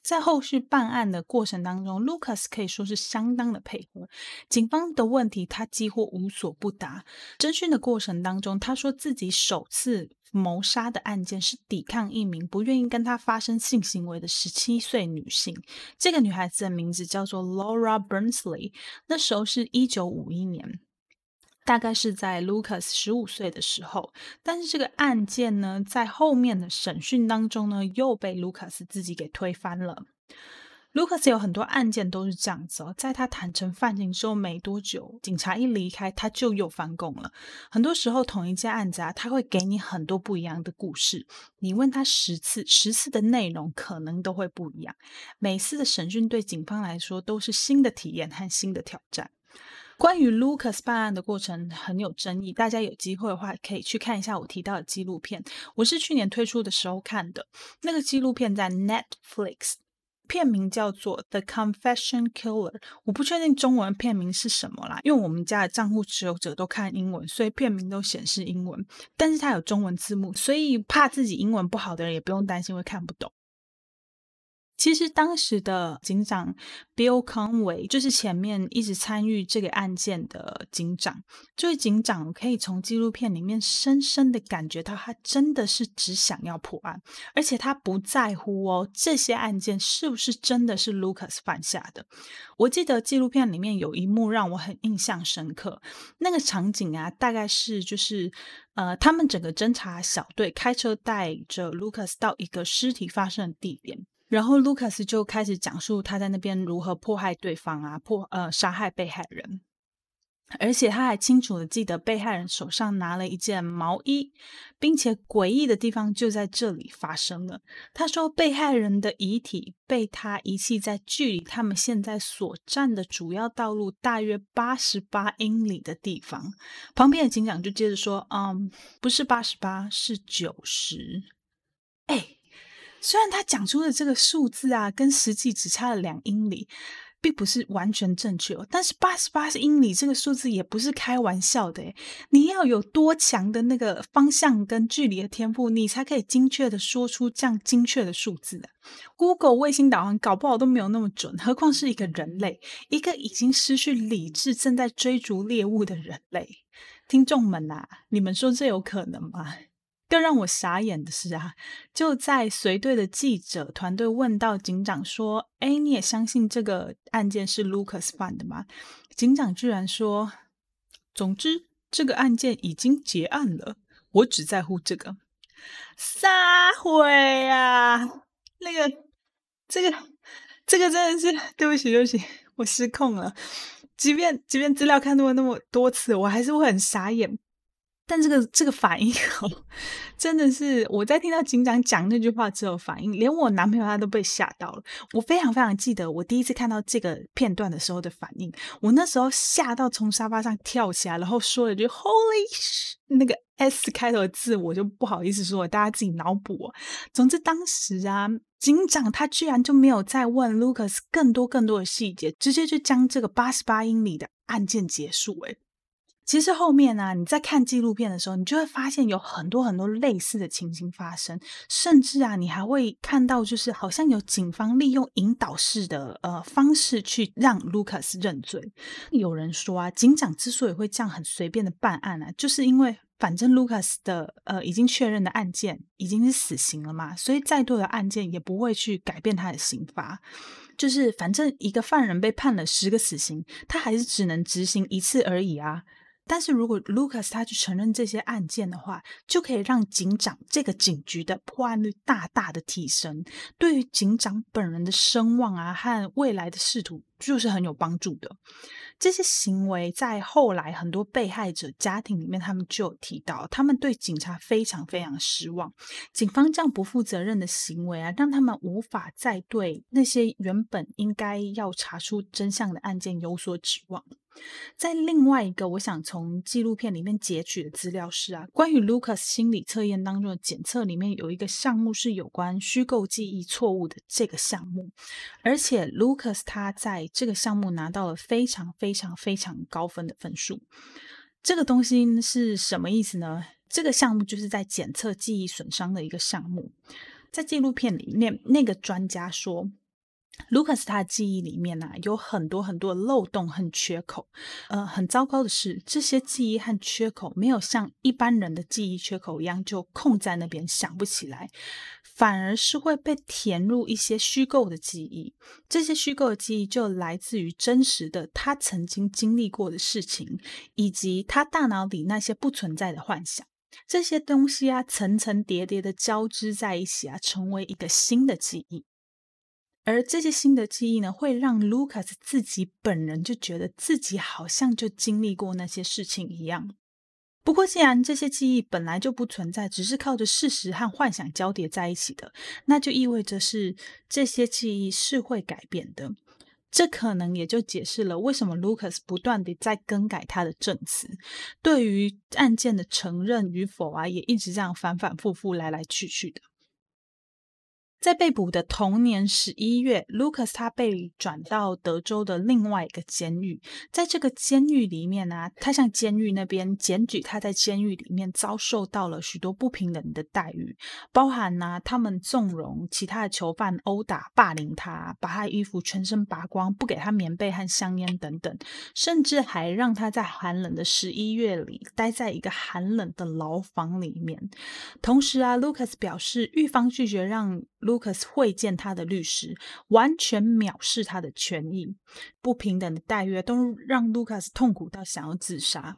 在后续办案的过程当中，Lucas 可以说是相当的配合，警方的问题他几乎无所不答。侦讯的过程当中，他说自己首次谋杀的案件是抵抗一名不愿意跟他发生性行为的十七岁女性。这个女孩子的名字叫做 Laura Burnsley，那时候是一九五一年。大概是在 Lucas 十五岁的时候，但是这个案件呢，在后面的审讯当中呢，又被 Lucas 自己给推翻了。Lucas 有很多案件都是这样子哦，在他坦承犯行之后没多久，警察一离开，他就又翻供了。很多时候，同一件案子啊，他会给你很多不一样的故事。你问他十次，十次的内容可能都会不一样。每次的审讯对警方来说都是新的体验和新的挑战。关于 Lucas 办案的过程很有争议，大家有机会的话可以去看一下我提到的纪录片。我是去年推出的时候看的，那个纪录片在 Netflix，片名叫做《The Confession Killer》。我不确定中文片名是什么啦，因为我们家的账户持有者都看英文，所以片名都显示英文，但是它有中文字幕，所以怕自己英文不好的人也不用担心会看不懂。其实当时的警长 Bill Conway 就是前面一直参与这个案件的警长。这位警长可以从纪录片里面深深的感觉到，他真的是只想要破案，而且他不在乎哦，这些案件是不是真的是 Lucas 犯下的。我记得纪录片里面有一幕让我很印象深刻，那个场景啊，大概是就是呃，他们整个侦查小队开车带着 Lucas 到一个尸体发生的地点。然后，Lucas 就开始讲述他在那边如何迫害对方啊，迫呃杀害被害人，而且他还清楚的记得被害人手上拿了一件毛衣，并且诡异的地方就在这里发生了。他说，被害人的遗体被他遗弃在距离他们现在所站的主要道路大约八十八英里的地方。旁边的警长就接着说：“嗯，不是八十八，是九十。”哎。虽然他讲出的这个数字啊，跟实际只差了两英里，并不是完全正确哦。但是八十八英里这个数字也不是开玩笑的，你要有多强的那个方向跟距离的天赋，你才可以精确的说出这样精确的数字的。Google 卫星导航搞不好都没有那么准，何况是一个人类，一个已经失去理智、正在追逐猎物的人类。听众们啊，你们说这有可能吗？更让我傻眼的是啊，就在随队的记者团队问到警长说：“哎，你也相信这个案件是 Lucas 犯的吗？”警长居然说：“总之，这个案件已经结案了，我只在乎这个。”撒谎啊！那个，这个，这个真的是对不起，对不起，我失控了。即便即便资料看多了那么多次，我还是会很傻眼。但这个这个反应哦，真的是我在听到警长讲那句话之后反应，连我男朋友他都被吓到了。我非常非常记得我第一次看到这个片段的时候的反应，我那时候吓到从沙发上跳起来，然后说了句 “Holy sh”，那个 S 开头的字我就不好意思说，大家自己脑补。总之当时啊，警长他居然就没有再问 Lucas 更多更多的细节，直接就将这个八十八英里的案件结束。诶其实后面呢、啊，你在看纪录片的时候，你就会发现有很多很多类似的情形发生，甚至啊，你还会看到，就是好像有警方利用引导式的呃方式去让 Lucas 认罪。有人说啊，警长之所以会这样很随便的办案、啊，就是因为反正 Lucas 的呃已经确认的案件已经是死刑了嘛，所以再多的案件也不会去改变他的刑罚。就是反正一个犯人被判了十个死刑，他还是只能执行一次而已啊。但是如果 Lucas 他去承认这些案件的话，就可以让警长这个警局的破案率大大的提升，对于警长本人的声望啊和未来的仕途就是很有帮助的。这些行为在后来很多被害者家庭里面，他们就有提到，他们对警察非常非常失望。警方这样不负责任的行为啊，让他们无法再对那些原本应该要查出真相的案件有所指望。在另外一个，我想从纪录片里面截取的资料是啊，关于 Lucas 心理测验当中的检测里面有一个项目是有关虚构记忆错误的这个项目，而且 Lucas 他在这个项目拿到了非常非常非常高分的分数。这个东西是什么意思呢？这个项目就是在检测记忆损伤的一个项目。在纪录片里面，那个专家说。Lucas 他的记忆里面呢、有很多很多的漏洞和缺口。呃，很糟糕的是，这些记忆和缺口没有像一般人的记忆缺口一样就空在那边想不起来，反而是会被填入一些虚构的记忆。这些虚构的记忆就来自于真实的他曾经经历过的事情，以及他大脑里那些不存在的幻想。这些东西啊，层层叠叠的交织在一起啊，成为一个新的记忆。而这些新的记忆呢，会让 Lucas 自己本人就觉得自己好像就经历过那些事情一样。不过，既然这些记忆本来就不存在，只是靠着事实和幻想交叠在一起的，那就意味着是这些记忆是会改变的。这可能也就解释了为什么 Lucas 不断地在更改他的证词，对于案件的承认与否啊，也一直这样反反复复来来去去的。在被捕的同年十一月，Lucas 他被转到德州的另外一个监狱。在这个监狱里面呢、他向监狱那边检举他在监狱里面遭受到了许多不平等的待遇，包含呢、他们纵容其他的囚犯殴打、霸凌他，把他衣服全身拔光，不给他棉被和香烟等等，甚至还让他在寒冷的十一月里待在一个寒冷的牢房里面。同时啊，Lucas 表示，狱方拒绝让 Lucas 会见他的律师，完全藐视他的权益，不平等的待遇都让 Lucas 痛苦到想要自杀。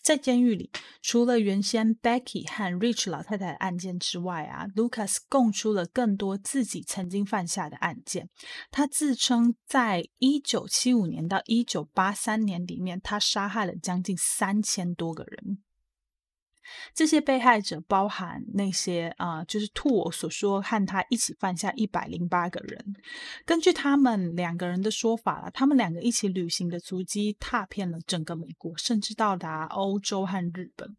在监狱里，除了原先 Becky 和 Rich 老太太的案件之外啊，Lucas 供出了更多自己曾经犯下的案件。他自称在一九七五年到一九八三年里面，他杀害了将近三千多个人。这些被害者包含那些啊、就是兔我所说和他一起犯下一百零八个人。根据他们两个人的说法，他们两个一起旅行的足迹踏遍了整个美国，甚至到达欧洲和日本。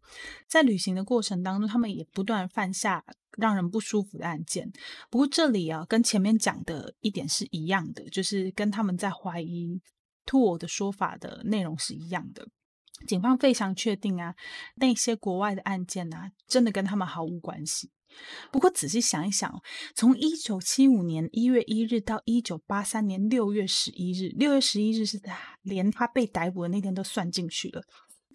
在旅行的过程当中，他们也不断犯下让人不舒服的案件。不过这里啊，跟前面讲的一点是一样的，就是跟他们在怀疑兔我的说法的内容是一样的。警方非常确定啊，那些国外的案件啊，真的跟他们毫无关系。不过仔细想一想，从一九七五年一月一日到一九八三年六月十一日，六月十一日是连他被逮捕的那天都算进去了。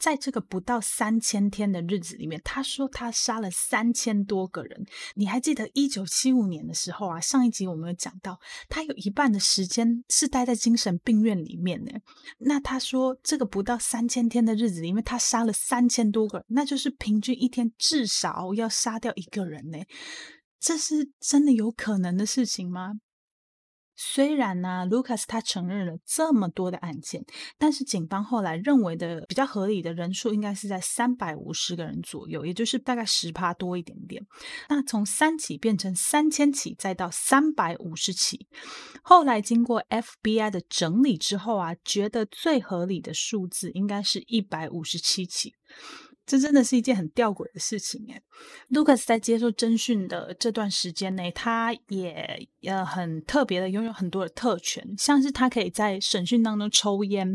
在这个不到三千天的日子里面，他说他杀了三千多个人。你还记得一九七五年的时候啊？上一集我们有讲到，他有一半的时间是待在精神病院里面呢。那他说这个不到三千天的日子里面，他杀了三千多个人，那就是平均一天至少要杀掉一个人呢。这是真的有可能的事情吗？虽然呢，Lucas 他承认了这么多的案件，但是警方后来认为的比较合理的人数应该是在三百五十个人左右，也就是大概十趴多一点点。那从三起变成三千起，再到三百五十起，后来经过 FBI 的整理之后啊，觉得最合理的数字应该是一百五十七起。这真的是一件很吊诡的事情诶。Lucas 在接受侦讯的这段时间内，他也呃很特别的拥有很多的特权，像是他可以在审讯当中抽烟，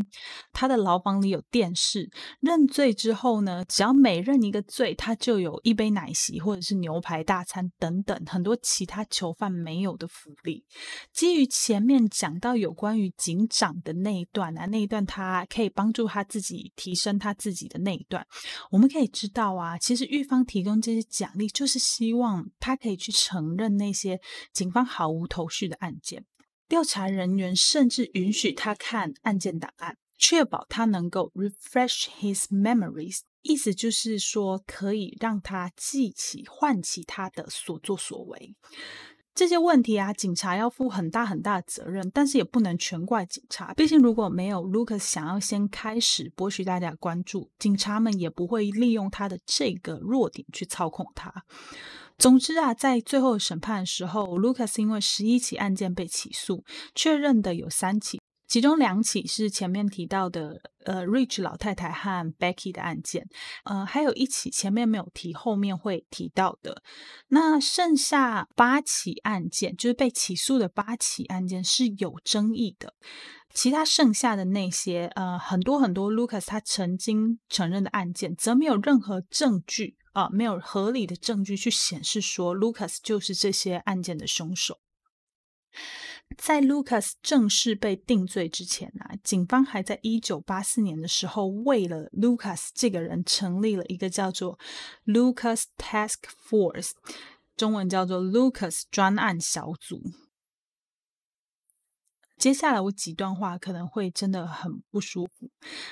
他的牢房里有电视。认罪之后呢，只要每认一个罪，他就有一杯奶昔或者是牛排大餐等等很多其他囚犯没有的福利。基于前面讲到有关于警长的那一段啊，那一段他可以帮助他自己提升他自己的那一段，我们。可以知道啊，其实狱方提供这些奖励，就是希望他可以去承认那些警方毫无头绪的案件。调查人员甚至允许他看案件档案，确保他能够 refresh his memories，意思就是说可以让他记起、唤起他的所作所为。这些问题啊，警察要负很大很大的责任，但是也不能全怪警察。毕竟如果没有 Lucas 想要先开始博取大家关注，警察们也不会利用他的这个弱点去操控他。总之啊，在最后审判的时候，Lucas 因为十一起案件被起诉，确认的有三起。其中两起是前面提到的，呃，Rich 老太太和 Becky 的案件，呃，还有一起前面没有提，后面会提到的。那剩下八起案件，就是被起诉的八起案件是有争议的。其他剩下的那些，呃，很多很多，Lucas 他曾经承认的案件，则没有任何证据啊、呃，没有合理的证据去显示说 Lucas 就是这些案件的凶手。在 Lucas 正式被定罪之前呢、啊，警方还在一九八四年的时候，为了 Lucas 这个人成立了一个叫做 Lucas Task Force，中文叫做 Lucas 专案小组。接下来我几段话可能会真的很不舒服，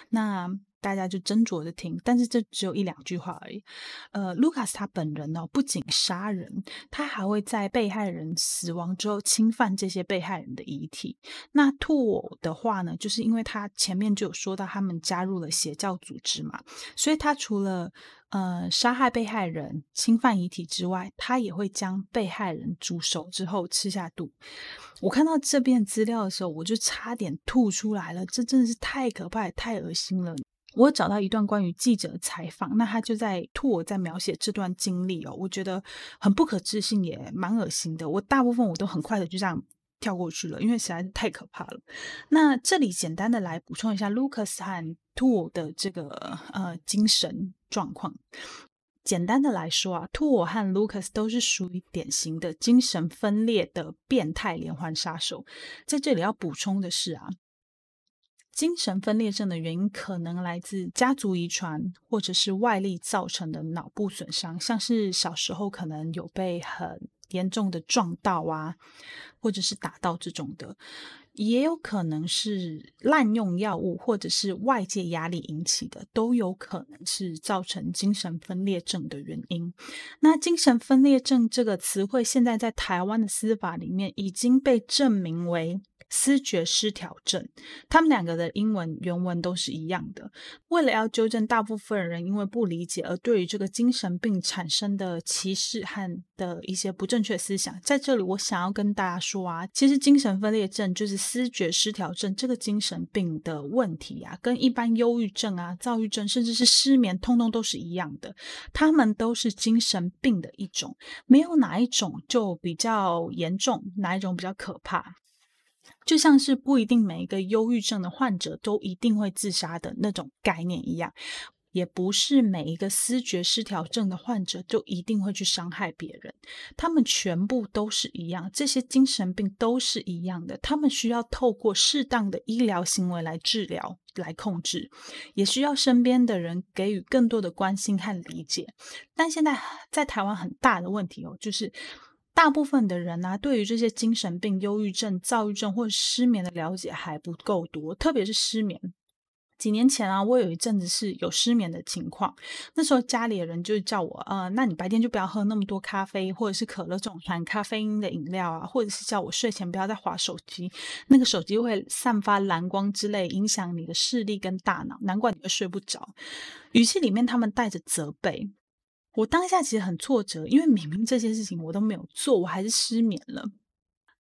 那大家就斟酌着听。但是这只有一两句话而已。呃，Lucas 他本人呢、不仅杀人，他还会在被害人死亡之后侵犯这些被害人的遗体。那兔的话呢，就是因为他前面就有说到他们加入了邪教组织嘛，所以他除了呃，杀害被害人、侵犯遗体之外，他也会将被害人煮熟之后吃下肚。我看到这边资料的时候，我就差点吐出来了，这真的是太可怕、太恶心了。我找到一段关于记者采访，那他就在兔我在描写这段经历哦，我觉得很不可置信，也蛮恶心的。我大部分我都很快的就这样跳过去了，因为实在是太可怕了。那这里简单的来补充一下，Lucas 和 Tuo 的这个呃精神状况。简单的来说啊，Tuo 和 Lucas 都是属于典型的精神分裂的变态连环杀手。在这里要补充的是啊，精神分裂症的原因可能来自家族遗传，或者是外力造成的脑部损伤，像是小时候可能有被很严重的撞到啊，或者是打到这种的，也有可能是滥用药物或者是外界压力引起的，都有可能是造成精神分裂症的原因。那精神分裂症这个词汇，现在在台湾的司法里面已经被证明为。思觉失调症，他们两个的英文原文都是一样的。为了要纠正大部分人因为不理解而对于这个精神病产生的歧视和的一些不正确思想，在这里我想要跟大家说啊，其实精神分裂症就是思觉失调症这个精神病的问题啊，跟一般忧郁症啊、躁郁症甚至是失眠，通通都是一样的。他们都是精神病的一种，没有哪一种就比较严重，哪一种比较可怕。就像是不一定每一个忧郁症的患者都一定会自杀的那种概念一样，也不是每一个思觉失调症的患者就一定会去伤害别人。他们全部都是一样，这些精神病都是一样的。他们需要透过适当的医疗行为来治疗、来控制，也需要身边的人给予更多的关心和理解。但现在在台湾很大的问题哦，就是。大部分的人呢、啊，对于这些精神病、忧郁症、躁郁症或者失眠的了解还不够多，特别是失眠。几年前啊，我有一阵子是有失眠的情况，那时候家里的人就叫我，呃，那你白天就不要喝那么多咖啡或者是可乐这种含咖啡因的饮料啊，或者是叫我睡前不要再滑手机，那个手机会散发蓝光之类，影响你的视力跟大脑，难怪你会睡不着。语气里面他们带着责备。我当下其实很挫折，因为明明这些事情我都没有做，我还是失眠了。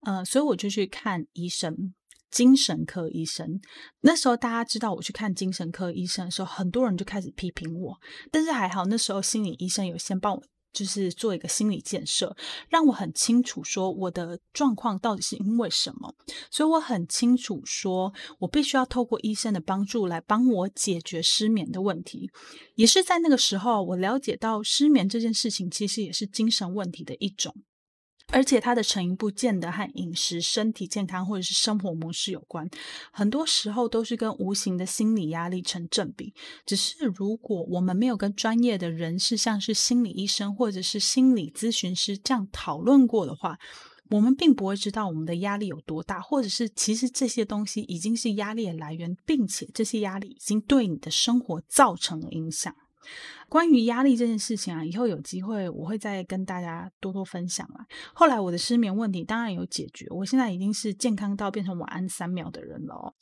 呃，所以我就去看医生，精神科医生。那时候大家知道我去看精神科医生的时候，很多人就开始批评我，但是还好那时候心理医生有先帮我。就是做一个心理建设，让我很清楚说我的状况到底是因为什么，所以我很清楚说我必须要透过医生的帮助来帮我解决失眠的问题。也是在那个时候，我了解到失眠这件事情其实也是精神问题的一种。而且它的成因不见得和饮食、身体健康或者是生活模式有关，很多时候都是跟无形的心理压力成正比。只是如果我们没有跟专业的人士，像是心理医生或者是心理咨询师这样讨论过的话，我们并不会知道我们的压力有多大，或者是其实这些东西已经是压力的来源，并且这些压力已经对你的生活造成了影响。关于压力这件事情啊，以后有机会我会再跟大家多多分享啦。后来我的失眠问题当然有解决，我现在已经是健康到变成晚安三秒的人了哦。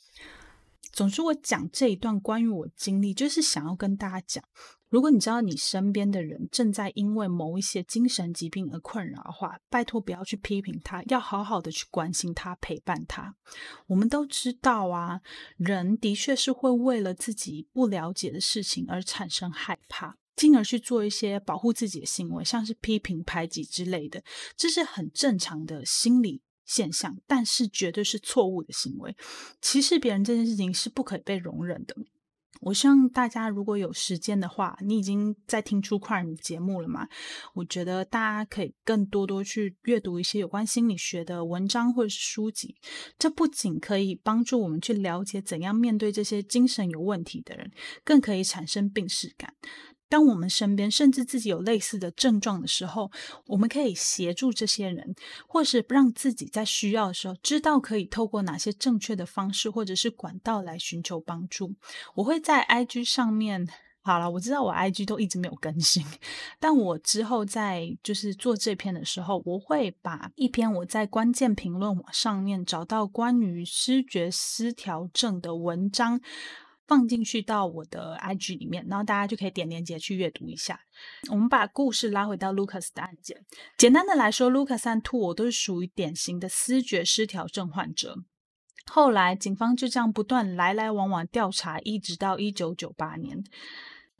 总之，我讲这一段关于我经历，就是想要跟大家讲，如果你知道你身边的人正在因为某一些精神疾病而困扰的话，拜托不要去批评他，要好好的去关心他，陪伴他。我们都知道啊，人的确是会为了自己不了解的事情而产生害怕，进而去做一些保护自己的行为，像是批评、排挤之类的，这是很正常的心理现象，但是绝对是错误的行为。歧视别人这件事情是不可以被容忍的。我希望大家如果有时间的话，你已经在听 True Crime 节目了嘛？我觉得大家可以更多多去阅读一些有关心理学的文章或者是书籍。这不仅可以帮助我们去了解怎样面对这些精神有问题的人，更可以产生病视感。当我们身边甚至自己有类似的症状的时候，我们可以协助这些人，或是让自己在需要的时候知道可以透过哪些正确的方式或者是管道来寻求帮助。我会在 IG 上面，好了，我知道我 IG 都一直没有更新，但我之后在就是做这篇的时候，我会把一篇我在关键评论网上面找到关于失觉失调症的文章。放进去到我的 IG 里面，然后大家就可以点链接去阅读一下。我们把故事拉回到 Lucas 的案件。简单的来说，Lucas 和 Two 我都是属于典型的思觉失调症患者。后来警方就这样不断来来往往调查，一直到一九九八年。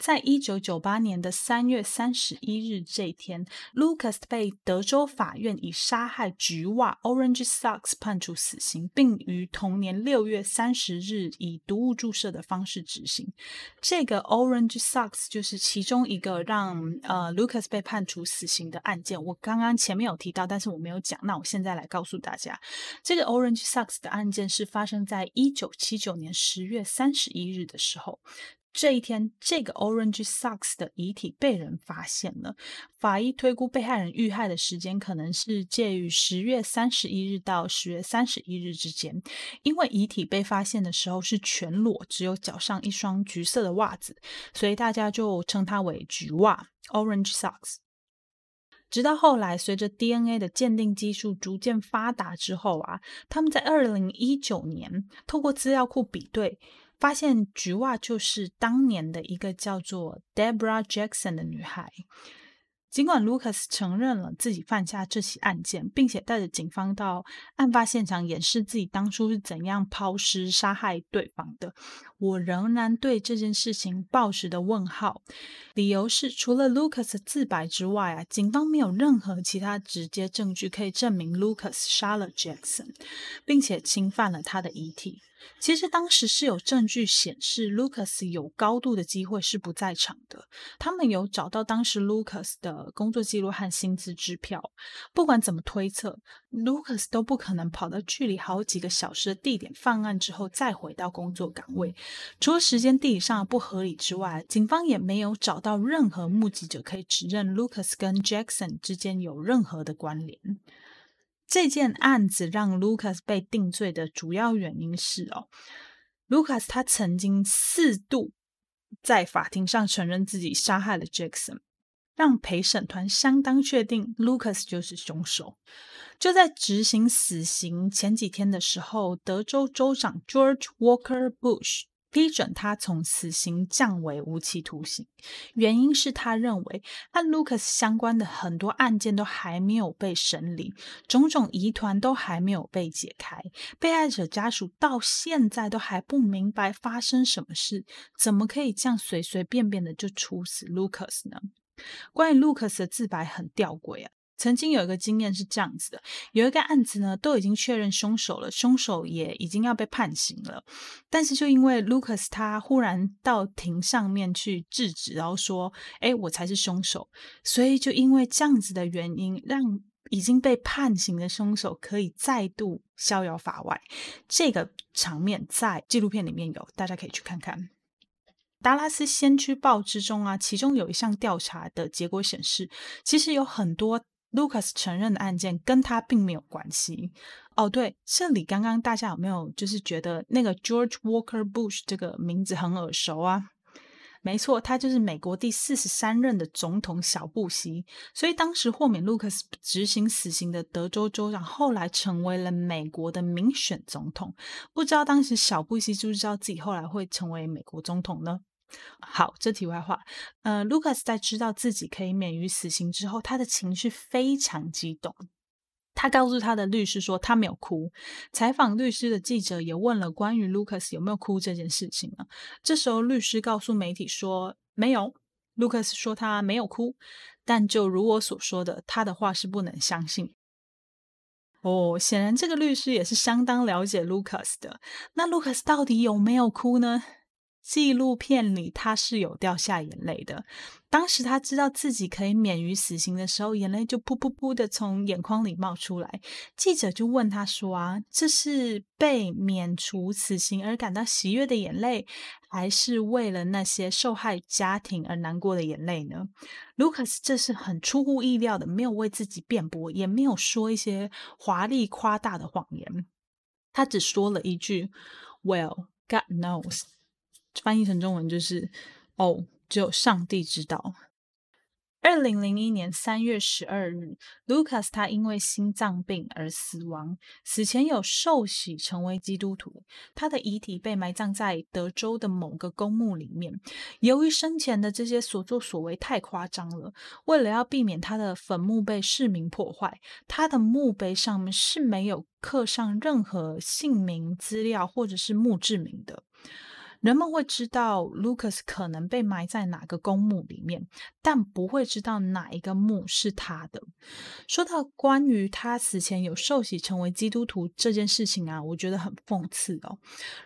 在一九九八年的三月三十一日这一天，Lucas 被德州法院以杀害橘袜 （Orange Socks） 判处死刑，并于同年六月三十日以毒物注射的方式执行。这个 Orange Socks 就是其中一个让呃 Lucas 被判处死刑的案件。我刚刚前面有提到，但是我没有讲。那我现在来告诉大家，这个 Orange Socks 的案件是发生在一九七九年十月三十一日的时候。这一天，这个 Orange Socks 的遗体被人发现了。法医推估被害人遇害的时间可能是介于十月三十一日到十月三十一日之间，因为遗体被发现的时候是全裸，只有脚上一双橘色的袜子，所以大家就称它为橘袜 Orange Socks。直到后来，随着 DNA 的鉴定技术逐渐发达之后啊，他们在二零一九年透过资料库比对。发现橘袜就是当年的一个叫做 Debra Jackson 的女孩。尽管 Lucas 承认了自己犯下这起案件，并且带着警方到案发现场演示自己当初是怎样抛尸杀害对方的，我仍然对这件事情抱持的问号。理由是，除了 Lucas 自白之外啊，警方没有任何其他直接证据可以证明 Lucas 杀了 Jackson，并且侵犯了他的遗体。其实当时是有证据显示，Lucas 有高度的机会是不在场的。他们有找到当时 Lucas 的工作记录和薪资支票。不管怎么推测，Lucas 都不可能跑到距离好几个小时的地点犯案之后再回到工作岗位。除了时间地理上的不合理之外，警方也没有找到任何目击者可以指认 Lucas 跟 Jackson 之间有任何的关联。这件案子让 Lucas 被定罪的主要原因是哦，Lucas 他曾经四度在法庭上承认自己杀害了 Jackson，让陪审团相当确定 Lucas 就是凶手。就在执行死刑前几天的时候，德州州长 George Walker Bush。批准他从死刑降为无期徒刑，原因是他认为和 Lucas 相关的很多案件都还没有被审理，种种疑团都还没有被解开，被害者家属到现在都还不明白发生什么事，怎么可以这样随随便便的就处死 Lucas 呢？关于 Lucas 的自白很吊诡啊。曾经有一个经验是这样子的，有一个案子呢，都已经确认凶手了，凶手也已经要被判刑了，但是就因为 Lucas 他忽然到庭上面去制止，然后说：“诶，我才是凶手。”所以就因为这样子的原因，让已经被判刑的凶手可以再度逍遥法外。这个场面在纪录片里面有，大家可以去看看。达拉斯先驱报之中啊，其中有一项调查的结果显示，其实有很多。Lucas 承认的案件跟他并没有关系。哦，对，这里刚刚大家有没有就是觉得那个 George Walker Bush 这个名字很耳熟啊？没错，他就是美国第四十三任的总统小布希。所以当时豁免 Lucas 执行死刑的德州州长，后来成为了美国的民选总统。不知道当时小布希知不知道自己后来会成为美国总统呢？好，这题外话，呃，Lucas 在知道自己可以免于死刑之后，他的情绪非常激动。他告诉他的律师说他没有哭。采访律师的记者也问了关于 Lucas 有没有哭这件事情啊。这时候律师告诉媒体说没有。Lucas 说他没有哭，但就如我所说的，他的话是不能相信。哦，显然这个律师也是相当了解 Lucas 的。那 Lucas 到底有没有哭呢？纪录片里他是有掉下眼泪的。当时他知道自己可以免于死刑的时候，眼泪就噗噗噗的从眼眶里冒出来。记者就问他说：“啊，这是被免除死刑而感到喜悦的眼泪，还是为了那些受害家庭而难过的眼泪呢？”Lucas 这是很出乎意料的，没有为自己辩驳，也没有说一些华丽夸大的谎言，他只说了一句：“Well, God knows。”翻译成中文就是：“哦，只有上帝知道。”二零零一年三月十二日，Lucas 他因为心脏病而死亡，死前有受洗成为基督徒。他的遗体被埋葬在德州的某个公墓里面。由于生前的这些所作所为太夸张了，为了要避免他的坟墓被市民破坏，他的墓碑上面是没有刻上任何姓名资料或者是墓志铭的。人们会知道 Lucas 可能被埋在哪个公墓里面，但不会知道哪一个墓是他的。说到关于他死前有受洗成为基督徒这件事情啊，我觉得很讽刺哦。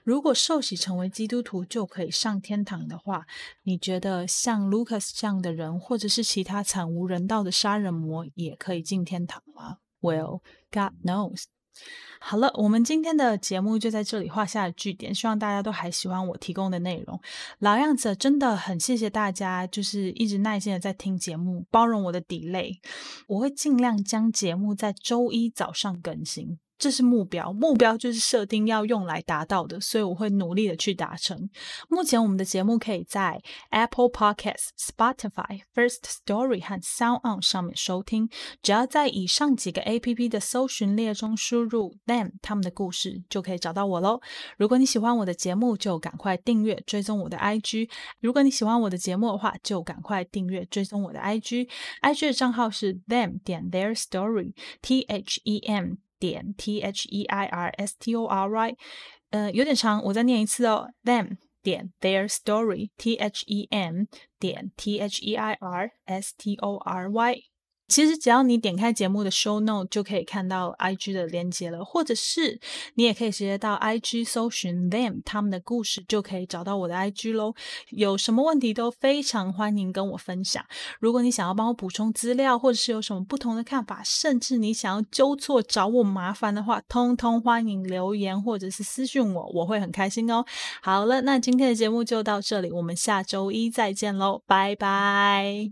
如果受洗成为基督徒就可以上天堂的话，你觉得像 Lucas 这样的人，或者是其他惨无人道的杀人魔，也可以进天堂吗？Well, God knows. 好了，我们今天的节目就在这里画下句点。希望大家都还喜欢我提供的内容。老样子，真的很谢谢大家，就是一直耐心的在听节目，包容我的 delay。我会尽量将节目在周一早上更新。这是目标，目标就是设定要用来达到的，所以我会努力的去达成。目前我们的节目可以在 Apple Podcasts、Spotify、First Story 和 Sound On 上面收听，只要在以上几个 APP 的搜寻列中输入 them 他们的故事，就可以找到我喽。如果你喜欢我的节目，就赶快订阅追踪我的 IG。如果你喜欢我的节目的话，就赶快订阅追踪我的 IG。IG 的账号是 them 点 their story，T H E M。点 T H E I R S T O R Y，呃，有点长，我再念一次哦。Them 点 Their Story T H E M 点 T H E I R S T O R Y。 其实只要你点开节目的 show note 就可以看到 IG 的连接了，或者是你也可以直接到 IG 搜寻 them 他们的故事，就可以找到我的 IG 喽。有什么问题都非常欢迎跟我分享。如果你想要帮我补充资料，或者是有什么不同的看法，甚至你想要纠错找我麻烦的话，通通欢迎留言或者是私讯我，我会很开心哦。好了，那今天的节目就到这里，我们下周一再见喽，拜拜。